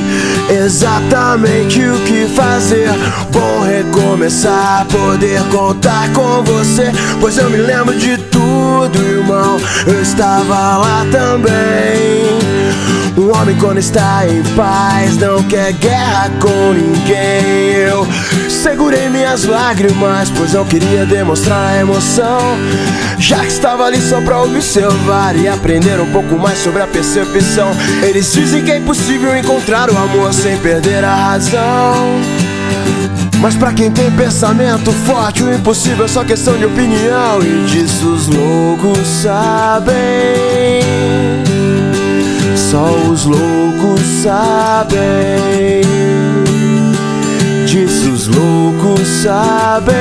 exatamente o que fazer. Bom recomeçar, poder contar com você. Pois eu me lembro de tudo, irmão. Eu estava lá também. Um homem quando está em paz não quer guerra com ninguém. Eu Segurei minhas lágrimas, pois não queria demonstrar a emoção. Já que estava ali só pra observar e aprender um pouco mais sobre a percepção. Eles dizem que é impossível encontrar o amor sem perder a razão. Mas pra quem tem pensamento forte, o impossível é só questão de opinião. E disso os loucos sabem. Só os loucos sabem. Disso os loucos sabem.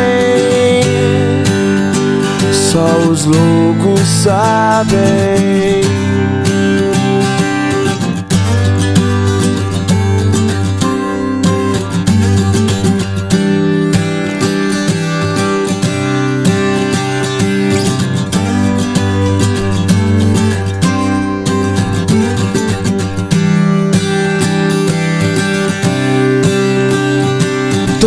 Só os loucos sabem.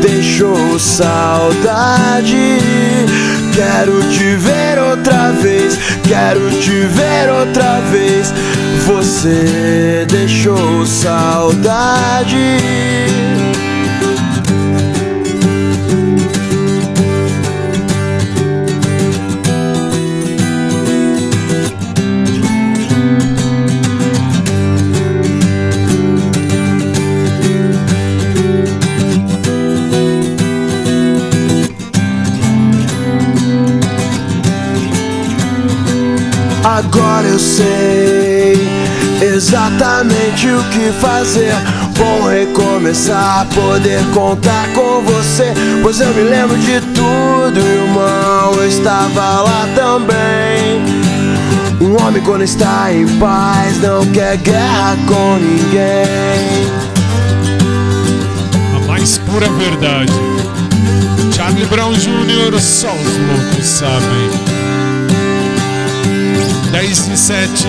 deixou saudade. Quero te ver outra vez, quero te ver outra vez. Você deixou saudade. Agora eu sei exatamente o que fazer. Bom recomeçar, poder contar com você. Pois eu me lembro de tudo, irmão. Eu estava lá também. Um homem, quando está em paz, não quer guerra com ninguém. A mais pura verdade. Charlie Brown Jr., só os loucos sabem. 10 e 7.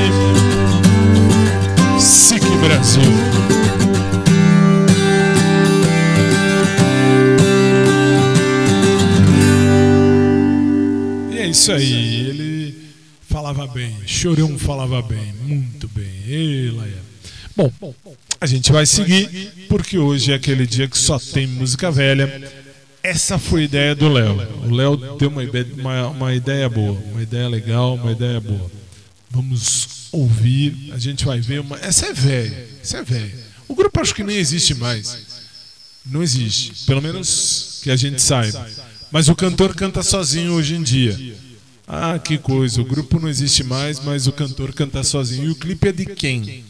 SIC Brasil. E é isso aí. Ele falava bem. Chorão falava bem. Muito bem. Ei. Bom, a gente vai seguir porque hoje é aquele dia que só tem música velha. Essa foi a ideia do Léo. O Léo deu uma, uma, uma ideia boa, uma ideia legal, uma ideia boa. Vamos ouvir, a gente vai ver uma. Essa é velha, essa é velha. O grupo acho que nem existe mais. Não existe, pelo menos que a gente saiba. Mas o cantor canta sozinho hoje em dia. Ah, que coisa, o grupo não existe mais, mas o cantor canta sozinho. E o clipe é de quem?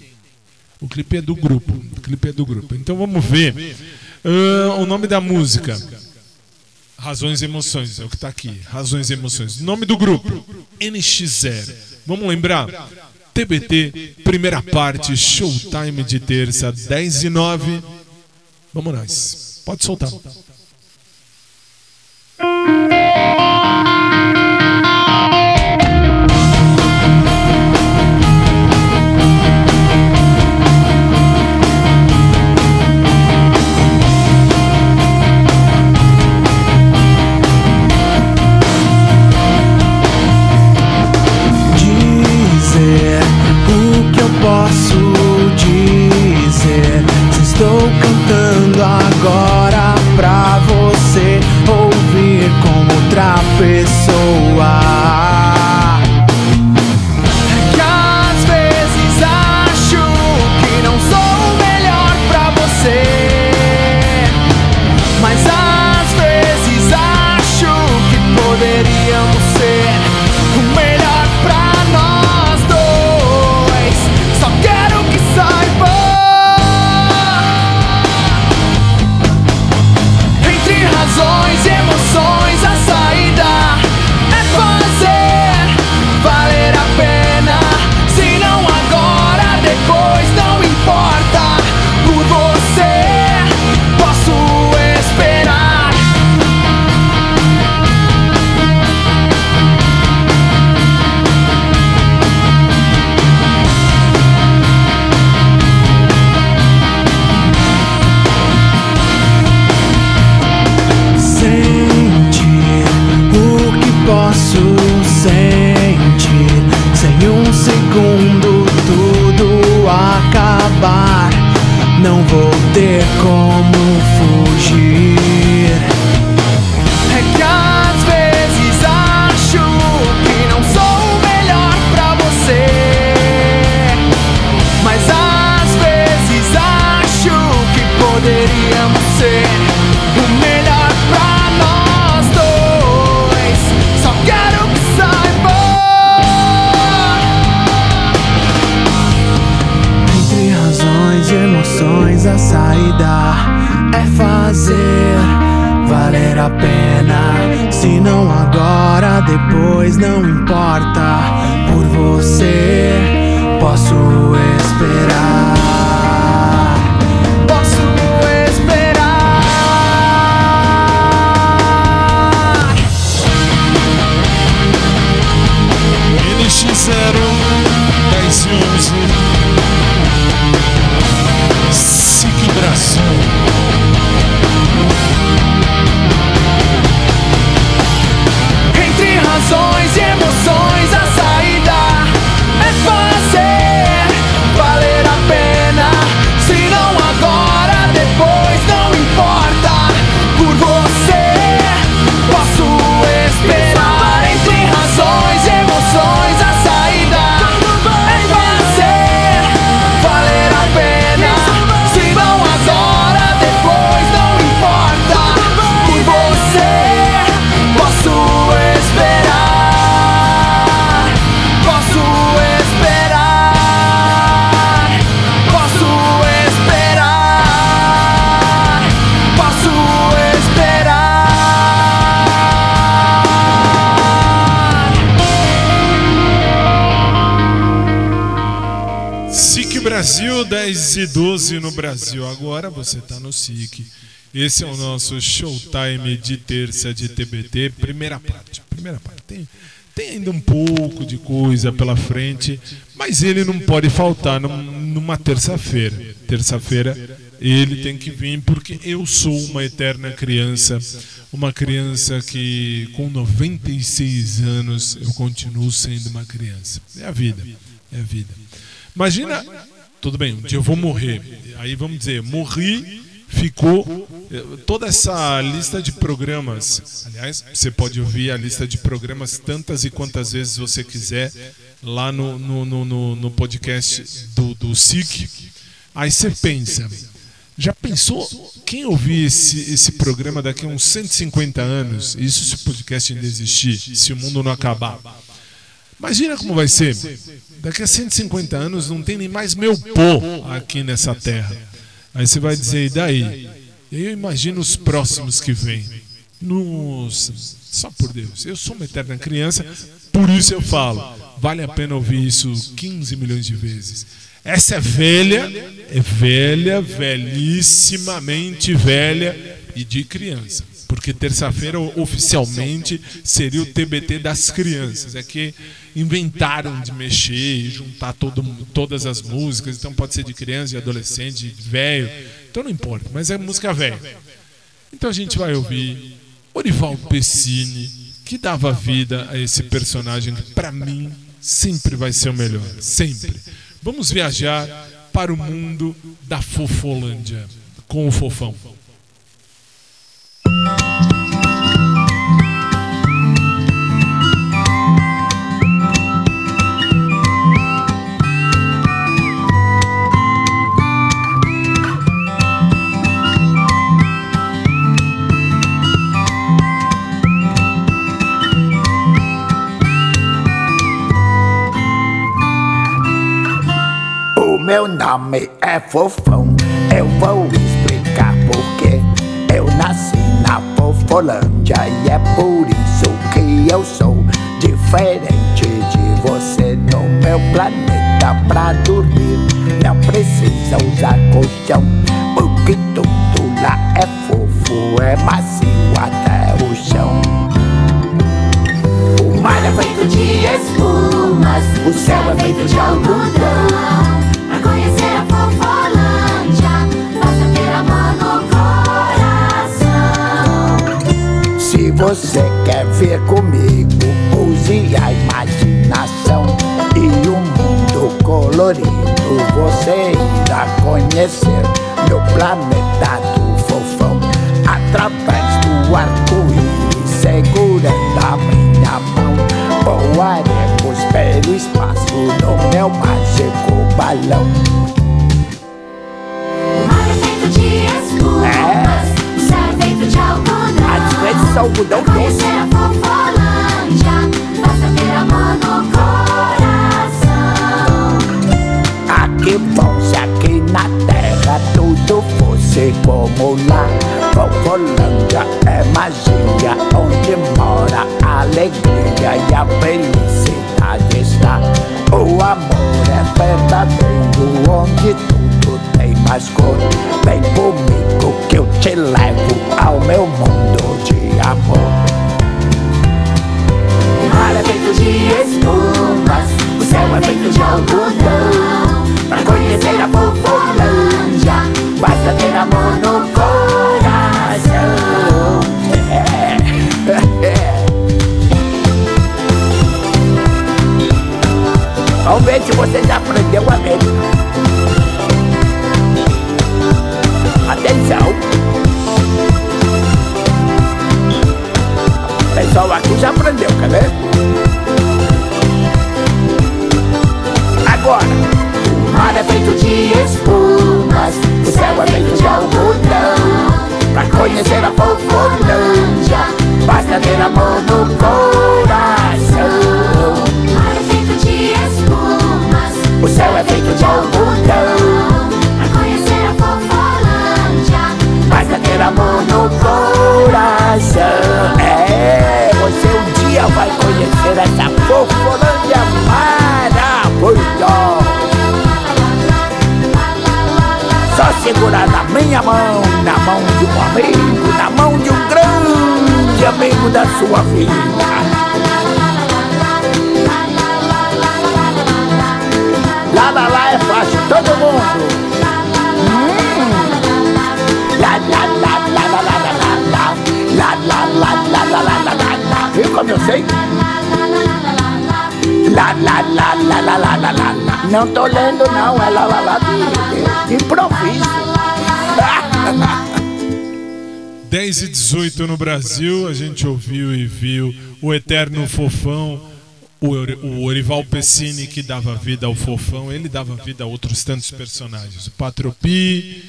O clipe é do grupo. O clipe é do grupo. Então vamos ver uh, o nome da música. Razões e Emoções, é o que está aqui. Razões e Emoções. Nome do grupo: NX0. Vamos lembrar? TBT, primeira parte, showtime de terça, 10 e 9. Vamos nós. Pode soltar. Esse é o nosso showtime de terça de TBT, primeira parte. Primeira parte. Tem, tem ainda um pouco de coisa pela frente, mas ele não pode faltar num- numa terça-feira. Terça-feira ele tem que vir porque eu sou uma eterna criança, uma criança que com 96 anos eu continuo sendo uma criança. É a vida, é a vida. Imagina, tudo bem, um dia eu vou morrer. Aí vamos dizer, morri, ficou eh, toda essa lista de programas. Aliás, você pode ouvir a lista de programas tantas e quantas vezes você quiser lá no, no, no, no- podcast do, do SIC. Aí você pensa, já pensou quem ouvir esse, esse programa daqui a uns 150 anos? Isso se o podcast ainda existir, se o mundo não acabar. Imagina como vai ser. Daqui a 150 anos não tem nem mais meu pó aqui nessa terra. Aí você vai dizer, e daí? Aí eu imagino os próximos que vêm. Nossa, só por Deus. Eu sou uma eterna criança, por isso eu falo. Vale a pena ouvir isso 15 milhões de vezes. Essa é velha, é velha, velhissimamente velha e de criança. Porque terça-feira oficialmente seria o TBT das crianças. É que inventaram de mexer e juntar todo, todas as músicas. Então pode ser de criança, de adolescente, de velho. Então não importa, mas é música velha. Então a gente vai ouvir Orivaldo Pessini, que dava vida a esse personagem que para mim sempre vai ser o melhor, sempre. Vamos viajar para o mundo da Fofolândia com o Fofão. Meu nome é Fofão, eu vou explicar porquê. Eu nasci na Fofolândia e é por isso que eu sou diferente de você. No meu planeta pra dormir, não precisa usar colchão, porque tudo lá é fofo, é macio até o chão. O mar é feito de espumas, o céu é feito de algodão. Você quer ver comigo, use a imaginação e o mundo favorito você irá conhecer meu planeta do fofão através do arco-íris segurando a minha mão. Voaremos pelo espaço no meu mágico balão. Mar é feito de espumas, o céu é feito de algodão. Às vezes algodão Pra conhecer a Fofolândia, basta ter amor no coração. Aqui bom se aqui na terra tudo fosse como lá. Povolândia Brasil, a gente ouviu e viu o Eterno Fofão, o, Ori- o Orival Pessini que dava vida ao Fofão, ele dava vida a outros tantos personagens. O Patropi,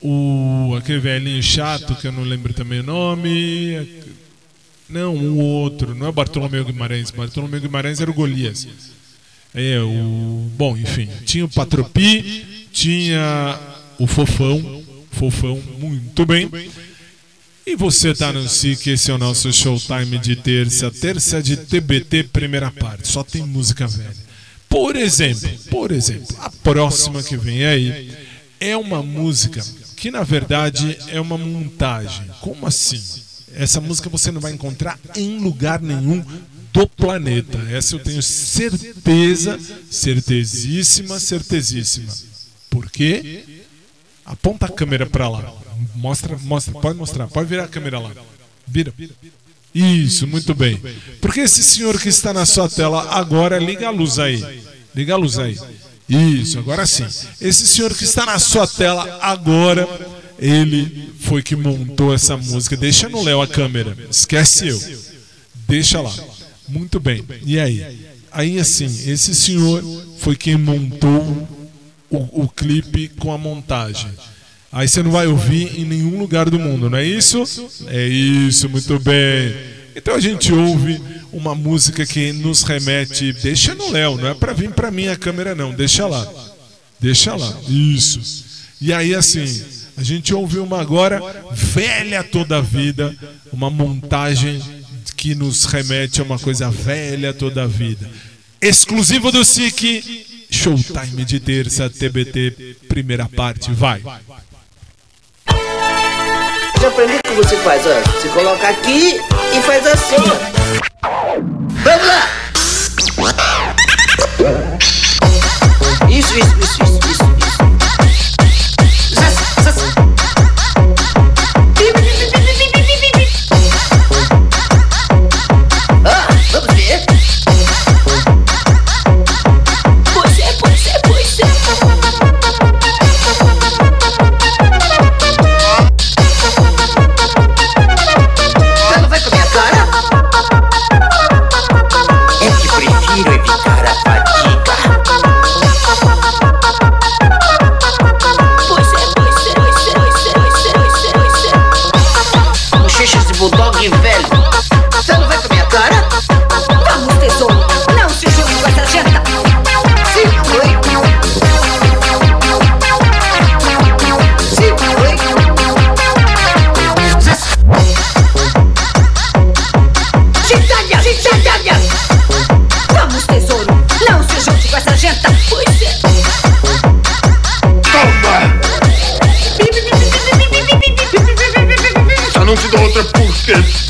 o aquele velhinho chato que eu não lembro também o nome. Não, o outro, não é Bartolomeu Guimarães, Bartolomeu Guimarães era o Golias. É, o. Bom, enfim, tinha o Patropi, tinha o Fofão, Fofão, muito bem. E você tá no SIC, esse é o nosso showtime de terça, terça de TBT, primeira parte. Só tem música velha. Por exemplo, por exemplo, a próxima que vem aí é uma música que na verdade é uma montagem. Como assim? Essa música você não vai encontrar em lugar nenhum do planeta. Essa eu tenho certeza, certezíssima, certezíssima. Por quê? Aponta a câmera pra lá. Mostra, mostra, pode mostrar, pode virar a câmera lá. Vira. Isso, muito bem. Porque esse senhor que está na sua tela agora, liga a luz aí. Liga a luz aí. Isso, agora sim. Esse senhor que está na sua tela agora, ele foi que montou essa música. Deixa no Léo a câmera. Esquece eu. Deixa lá. Muito bem. E aí? Aí assim, esse senhor foi quem montou o, o clipe com a montagem. Aí você não vai ouvir em nenhum lugar do mundo, não é isso? É isso, muito bem. Então a gente ouve uma música que nos remete. Deixa no Léo, não é pra vir pra mim a câmera, não. Deixa lá. Deixa lá. Isso. E aí, assim, a gente ouve uma agora, velha toda a vida, uma montagem que nos remete a uma coisa velha toda a vida. Exclusivo do SIC, Showtime de terça, TBT, primeira parte, vai. Já aprendi como você faz, ó. Você coloca aqui e faz assim. Vamos lá! Isso, isso, isso, isso, isso, isso. Zaz, zaz. É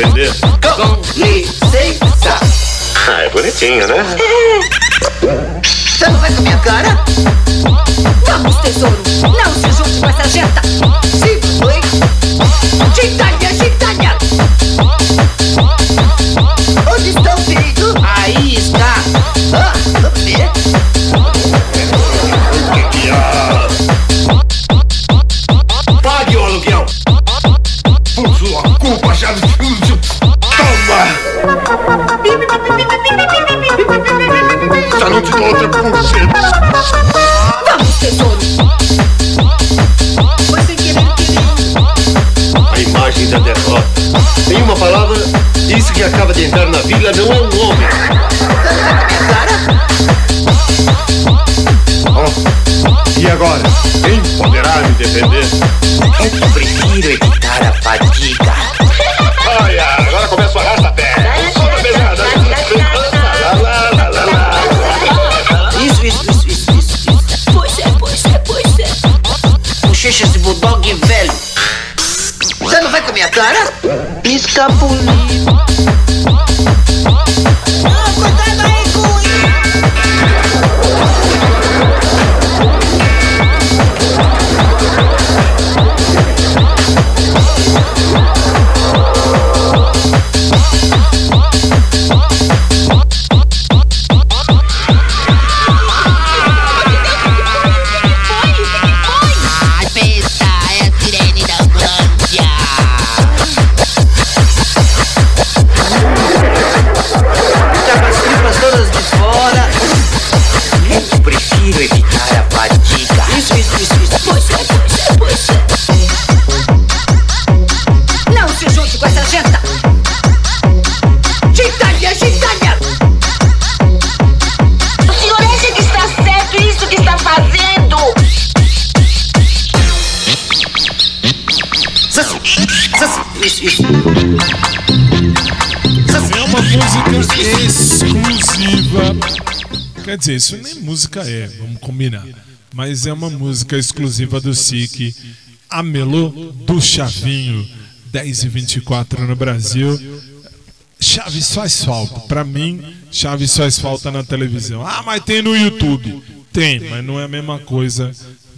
defender? Com licença. Ah, é bonitinho, né? Você não vai com a minha cara? Vamos, tesouro! Não se junte com essa jeta! Sim, palavra, isso que acaba de entrar na vila não é um homem. Oh, e agora? Quem poderá me defender? É que prefiro evitar a fadiga. Olha, agora Chapul. Quer dizer, isso nem música é, vamos combinar. Mas é uma música exclusiva do SIC, a do Chavinho, 10 e 24 no Brasil. Chaves faz falta. Pra mim, Chaves faz falta na televisão. Ah, mas tem no YouTube. Tem, mas não é a mesma coisa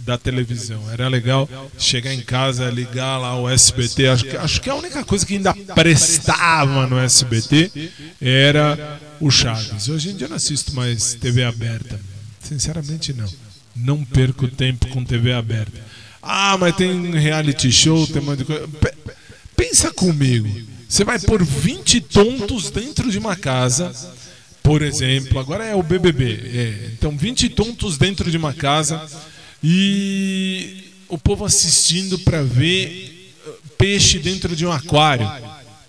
da televisão. Era legal chegar em casa, ligar lá o SBT. Acho que, acho que a única coisa que ainda prestava no SBT era o Chaves. Hoje em dia eu não assisto mais TV aberta. Sinceramente, não. Não perco tempo com TV aberta. Ah, mas tem reality show, tem um monte de coisa. Pe- Pensa comigo. Você vai pôr 20 tontos dentro de uma casa, por exemplo. Agora é o BBB. é. Então, 20 tontos dentro de uma casa e o povo assistindo para ver uh, peixe dentro de um aquário.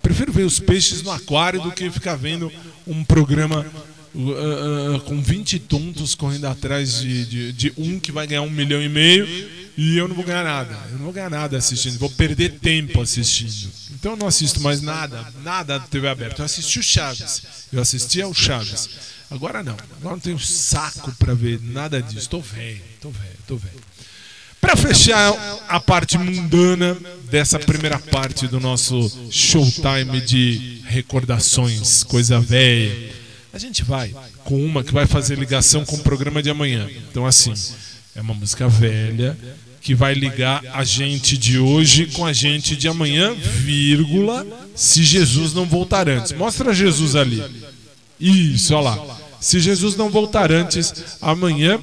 Prefiro ver os peixes no aquário do que ficar vendo um programa uh, uh, com 20 tontos correndo atrás de, de, de um que vai ganhar um milhão e meio e eu não vou ganhar nada. Eu não vou ganhar nada assistindo, vou perder tempo assistindo. Então eu não assisto mais nada, nada da TV aberta. Eu assisti o Chaves, eu assisti ao Chaves. Agora não, agora não tenho saco pra ver nada disso. Tô velho, tô velho, tô velho. Pra fechar a parte mundana dessa primeira parte do nosso showtime de recordações, coisa velha, a gente vai com uma que vai fazer ligação com o programa de amanhã. Então, assim, é uma música velha que vai ligar a gente de hoje com a gente de amanhã, vírgula, se Jesus não voltar antes. Mostra Jesus ali. Isso, olha lá. Se Jesus não voltar antes, amanhã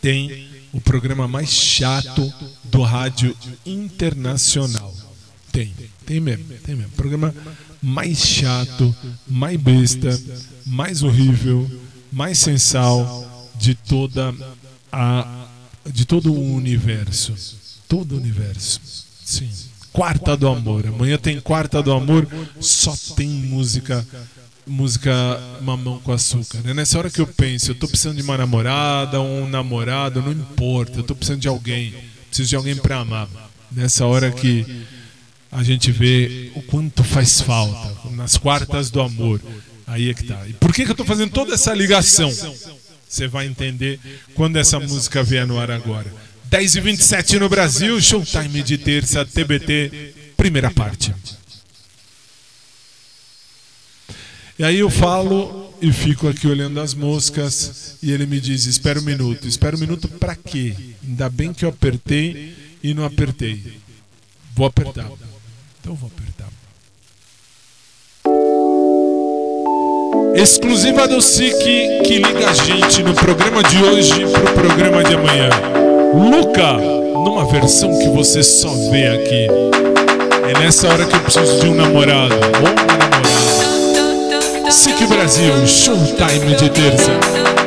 tem o programa mais chato do rádio internacional. Tem, tem mesmo, tem mesmo. Programa mais chato, mais besta, mais horrível, mais sensal de toda a de todo o universo. Todo o universo. Sim. Quarta do Amor. Amanhã tem Quarta do Amor, só tem música música mamão com açúcar. É nessa hora que eu penso, eu tô precisando de uma namorada, um namorado, não importa, eu tô precisando de alguém, preciso de alguém para amar. Nessa hora que a gente vê o quanto faz falta nas quartas do amor. Aí é que tá. E por que, que eu tô fazendo toda essa ligação? Você vai entender quando essa música vier no ar agora. 10 e 27 no Brasil, showtime de terça, TBT, primeira parte. E aí eu falo e fico aqui olhando as moscas e ele me diz: espera um minuto. Espera um minuto para quê? Ainda bem que eu apertei e não apertei. Vou apertar. Então vou apertar. Exclusiva do SIC que liga a gente no programa de hoje pro programa de amanhã. Luca, numa versão que você só vê aqui. É nessa hora que eu preciso de um namorado ou uma namorada. SIC Brasil, showtime de terça.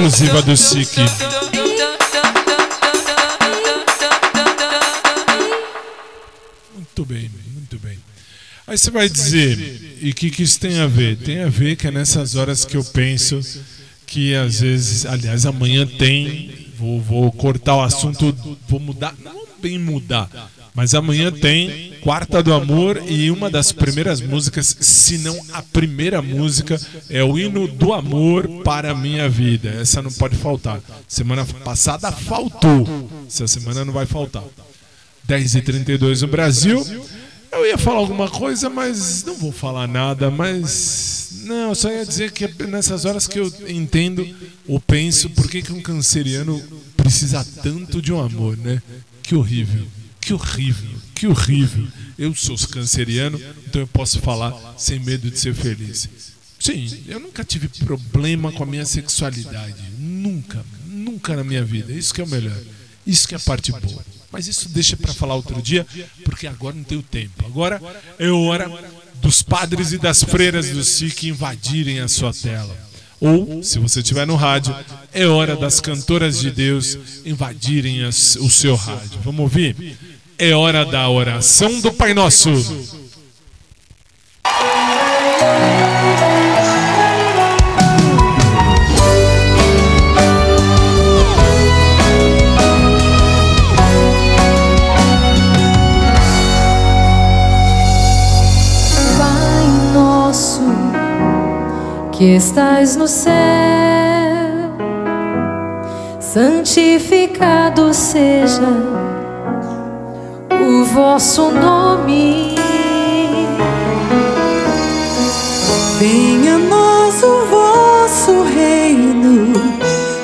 Exclusiva do SIC. Muito bem, muito bem. Aí você vai dizer, e o que, que isso tem a ver? Tem a ver que é nessas horas que eu penso que às vezes, aliás, amanhã tem, vou, vou cortar o assunto, vou mudar, não bem mudar, mas amanhã tem Quarta do Amor e uma das primeiras músicas, se não a primeira música, é o hino do amor para a minha vida. Essa não pode faltar. Semana passada faltou. Essa semana não vai faltar. 10h32 no Brasil. Eu ia falar alguma coisa, mas não vou falar nada. Mas não, só ia dizer que é nessas horas que eu entendo ou penso por que, que um canceriano precisa tanto de um amor, né? Que horrível, que horrível, que horrível. Eu sou canceriano, então eu posso falar sem medo de ser feliz. Sim, eu nunca tive problema com a minha sexualidade. Nunca, nunca na minha vida. Isso que é o melhor. Isso que é a parte boa. Mas isso deixa para falar outro dia, porque agora não tenho tempo. Agora é hora dos padres e das freiras do SIC invadirem a sua tela. Ou, se você estiver no rádio, é hora das cantoras de Deus invadirem o seu rádio. Vamos ouvir? É hora da oração do Pai Nosso. Pai nosso que estais no céu, santificado seja o vosso nome. Venha a nós o vosso reino,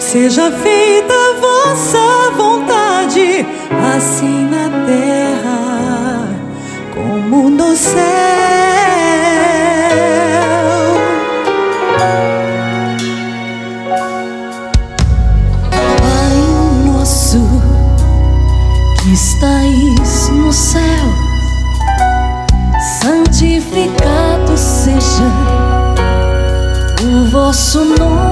seja feita a vossa vontade, assim na terra como no céu. O vosso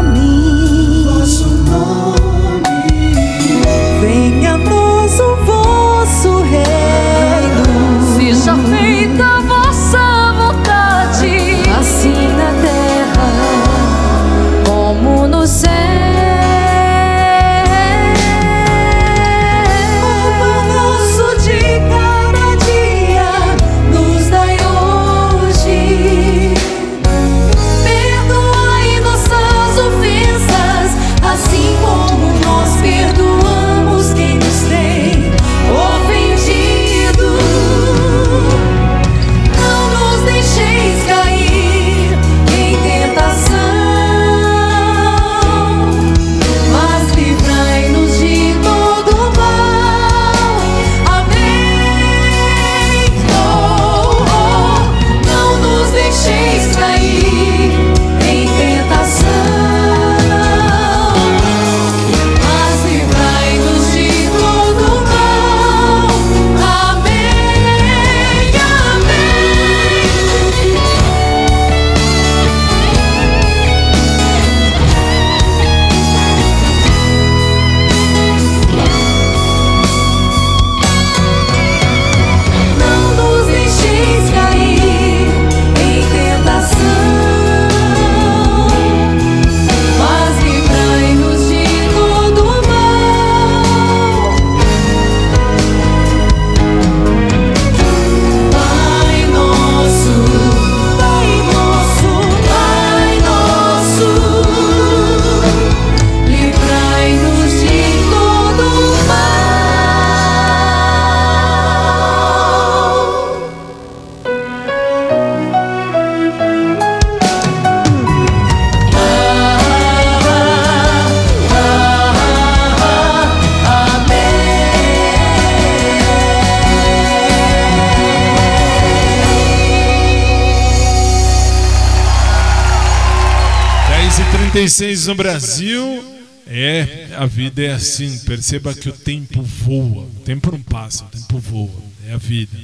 36 no Brasil. É, a vida é assim. Perceba que o tempo voa. O tempo não passa, o tempo voa. É a vida.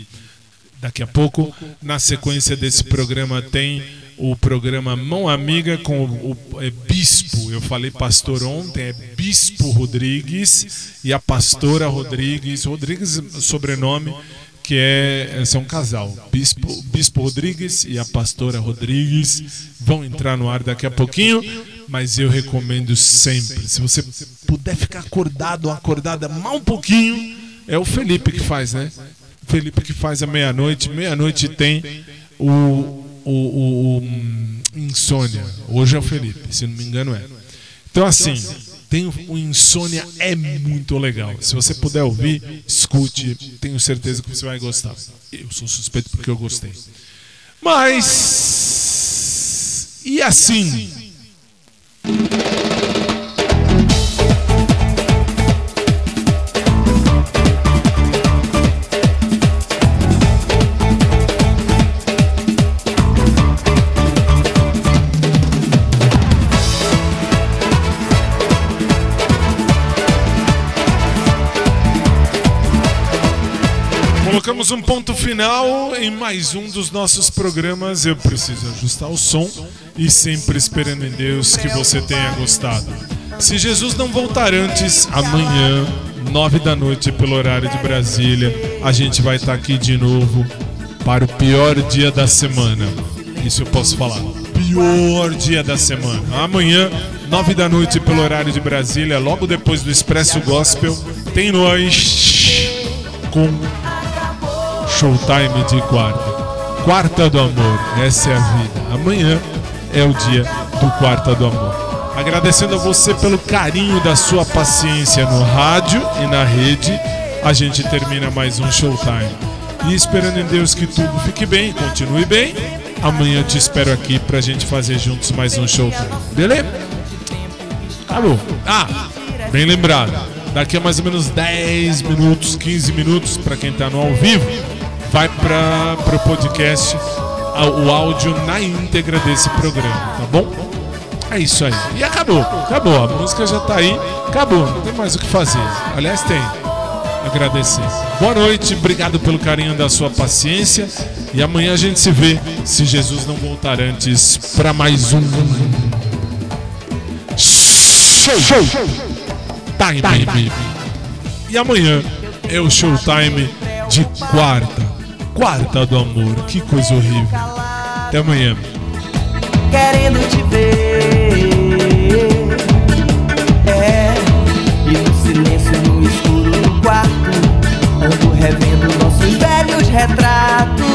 Daqui a pouco, na sequência desse programa, tem o programa Mão Amiga com o, o- é Bispo. Eu falei pastor ontem, é Bispo Rodrigues e a pastora Rodrigues. Rodrigues, sobrenome, que é, são um casal. Bispo, Bispo Rodrigues e a pastora Rodrigues vão entrar no ar daqui a pouquinho, mas eu recomendo sempre. Se você puder ficar acordado ou acordada mal um pouquinho, é o Felipe que faz, né? Felipe que faz a meia-noite. Meia-noite tem o, o, o- o, hum, Insônia. Hoje é o Felipe, se não me engano é. Então assim, tem o, o Insônia é muito legal. Se você puder ouvir, escute. Tenho certeza que você vai gostar. Eu sou suspeito porque eu gostei. Mas e assim? よし! Colocamos um ponto final em mais um dos nossos programas. Eu preciso ajustar o som e sempre esperando em Deus que você tenha gostado. Se Jesus não voltar antes, amanhã, nove da noite, pelo horário de Brasília, a gente vai estar aqui de novo para o pior dia da semana. Isso eu posso falar. Pior dia da semana. Amanhã, nove da noite, pelo horário de Brasília, logo depois do Expresso Gospel, tem nós com Showtime de quarta. Quarta do amor, essa é a vida. Amanhã é o dia do Quarta do Amor. Agradecendo a você pelo carinho da sua paciência no rádio e na rede, a gente termina mais um Showtime. E esperando em Deus que tudo fique bem, continue bem. Amanhã eu te espero aqui pra gente fazer juntos mais um Showtime. Beleza? Acabou. Ah, bem lembrado. Daqui a mais ou menos 10 minutos, 15 minutos, para quem tá no ao vivo, vai para o podcast o áudio na íntegra desse programa, tá bom? É isso aí. E acabou, acabou. A música já tá aí, acabou. Não tem mais o que fazer. Aliás, tem. Agradecer. Boa noite, obrigado pelo carinho da sua paciência. E amanhã a gente se vê, se Jesus não voltar antes, para mais um. Show! Show! Time, baby. E amanhã é o showtime de quarta. Quarta do amor. Que coisa horrível. Até amanhã. querendo te ver. É, e no silêncio, no escuro do quarto, ando revendo nossos velhos retratos.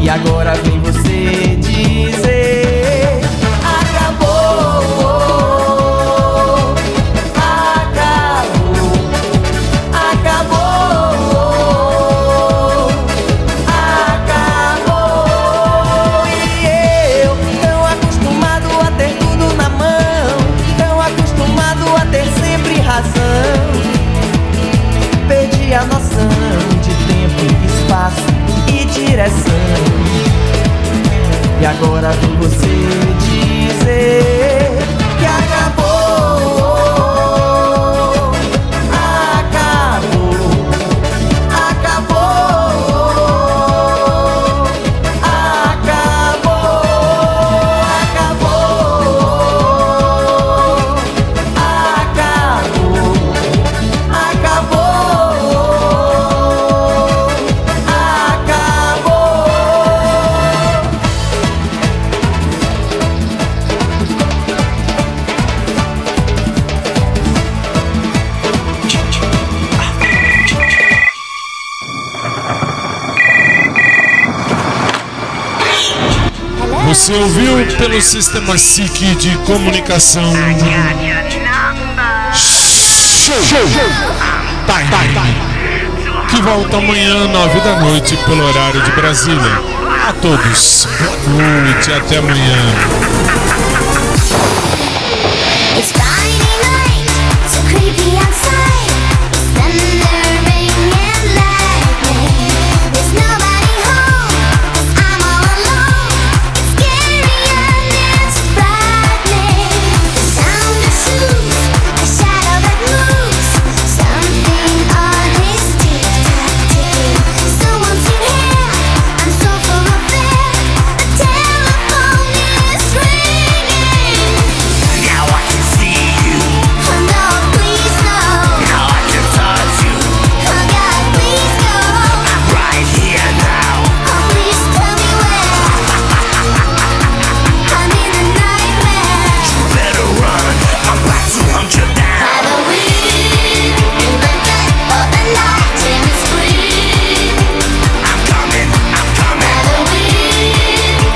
E agora vem E agora vem você dizer Você ouviu pelo sistema SIC de comunicação. Show! Time! Que volta amanhã, nove da noite, pelo horário de Brasília. A todos, boa noite, até amanhã.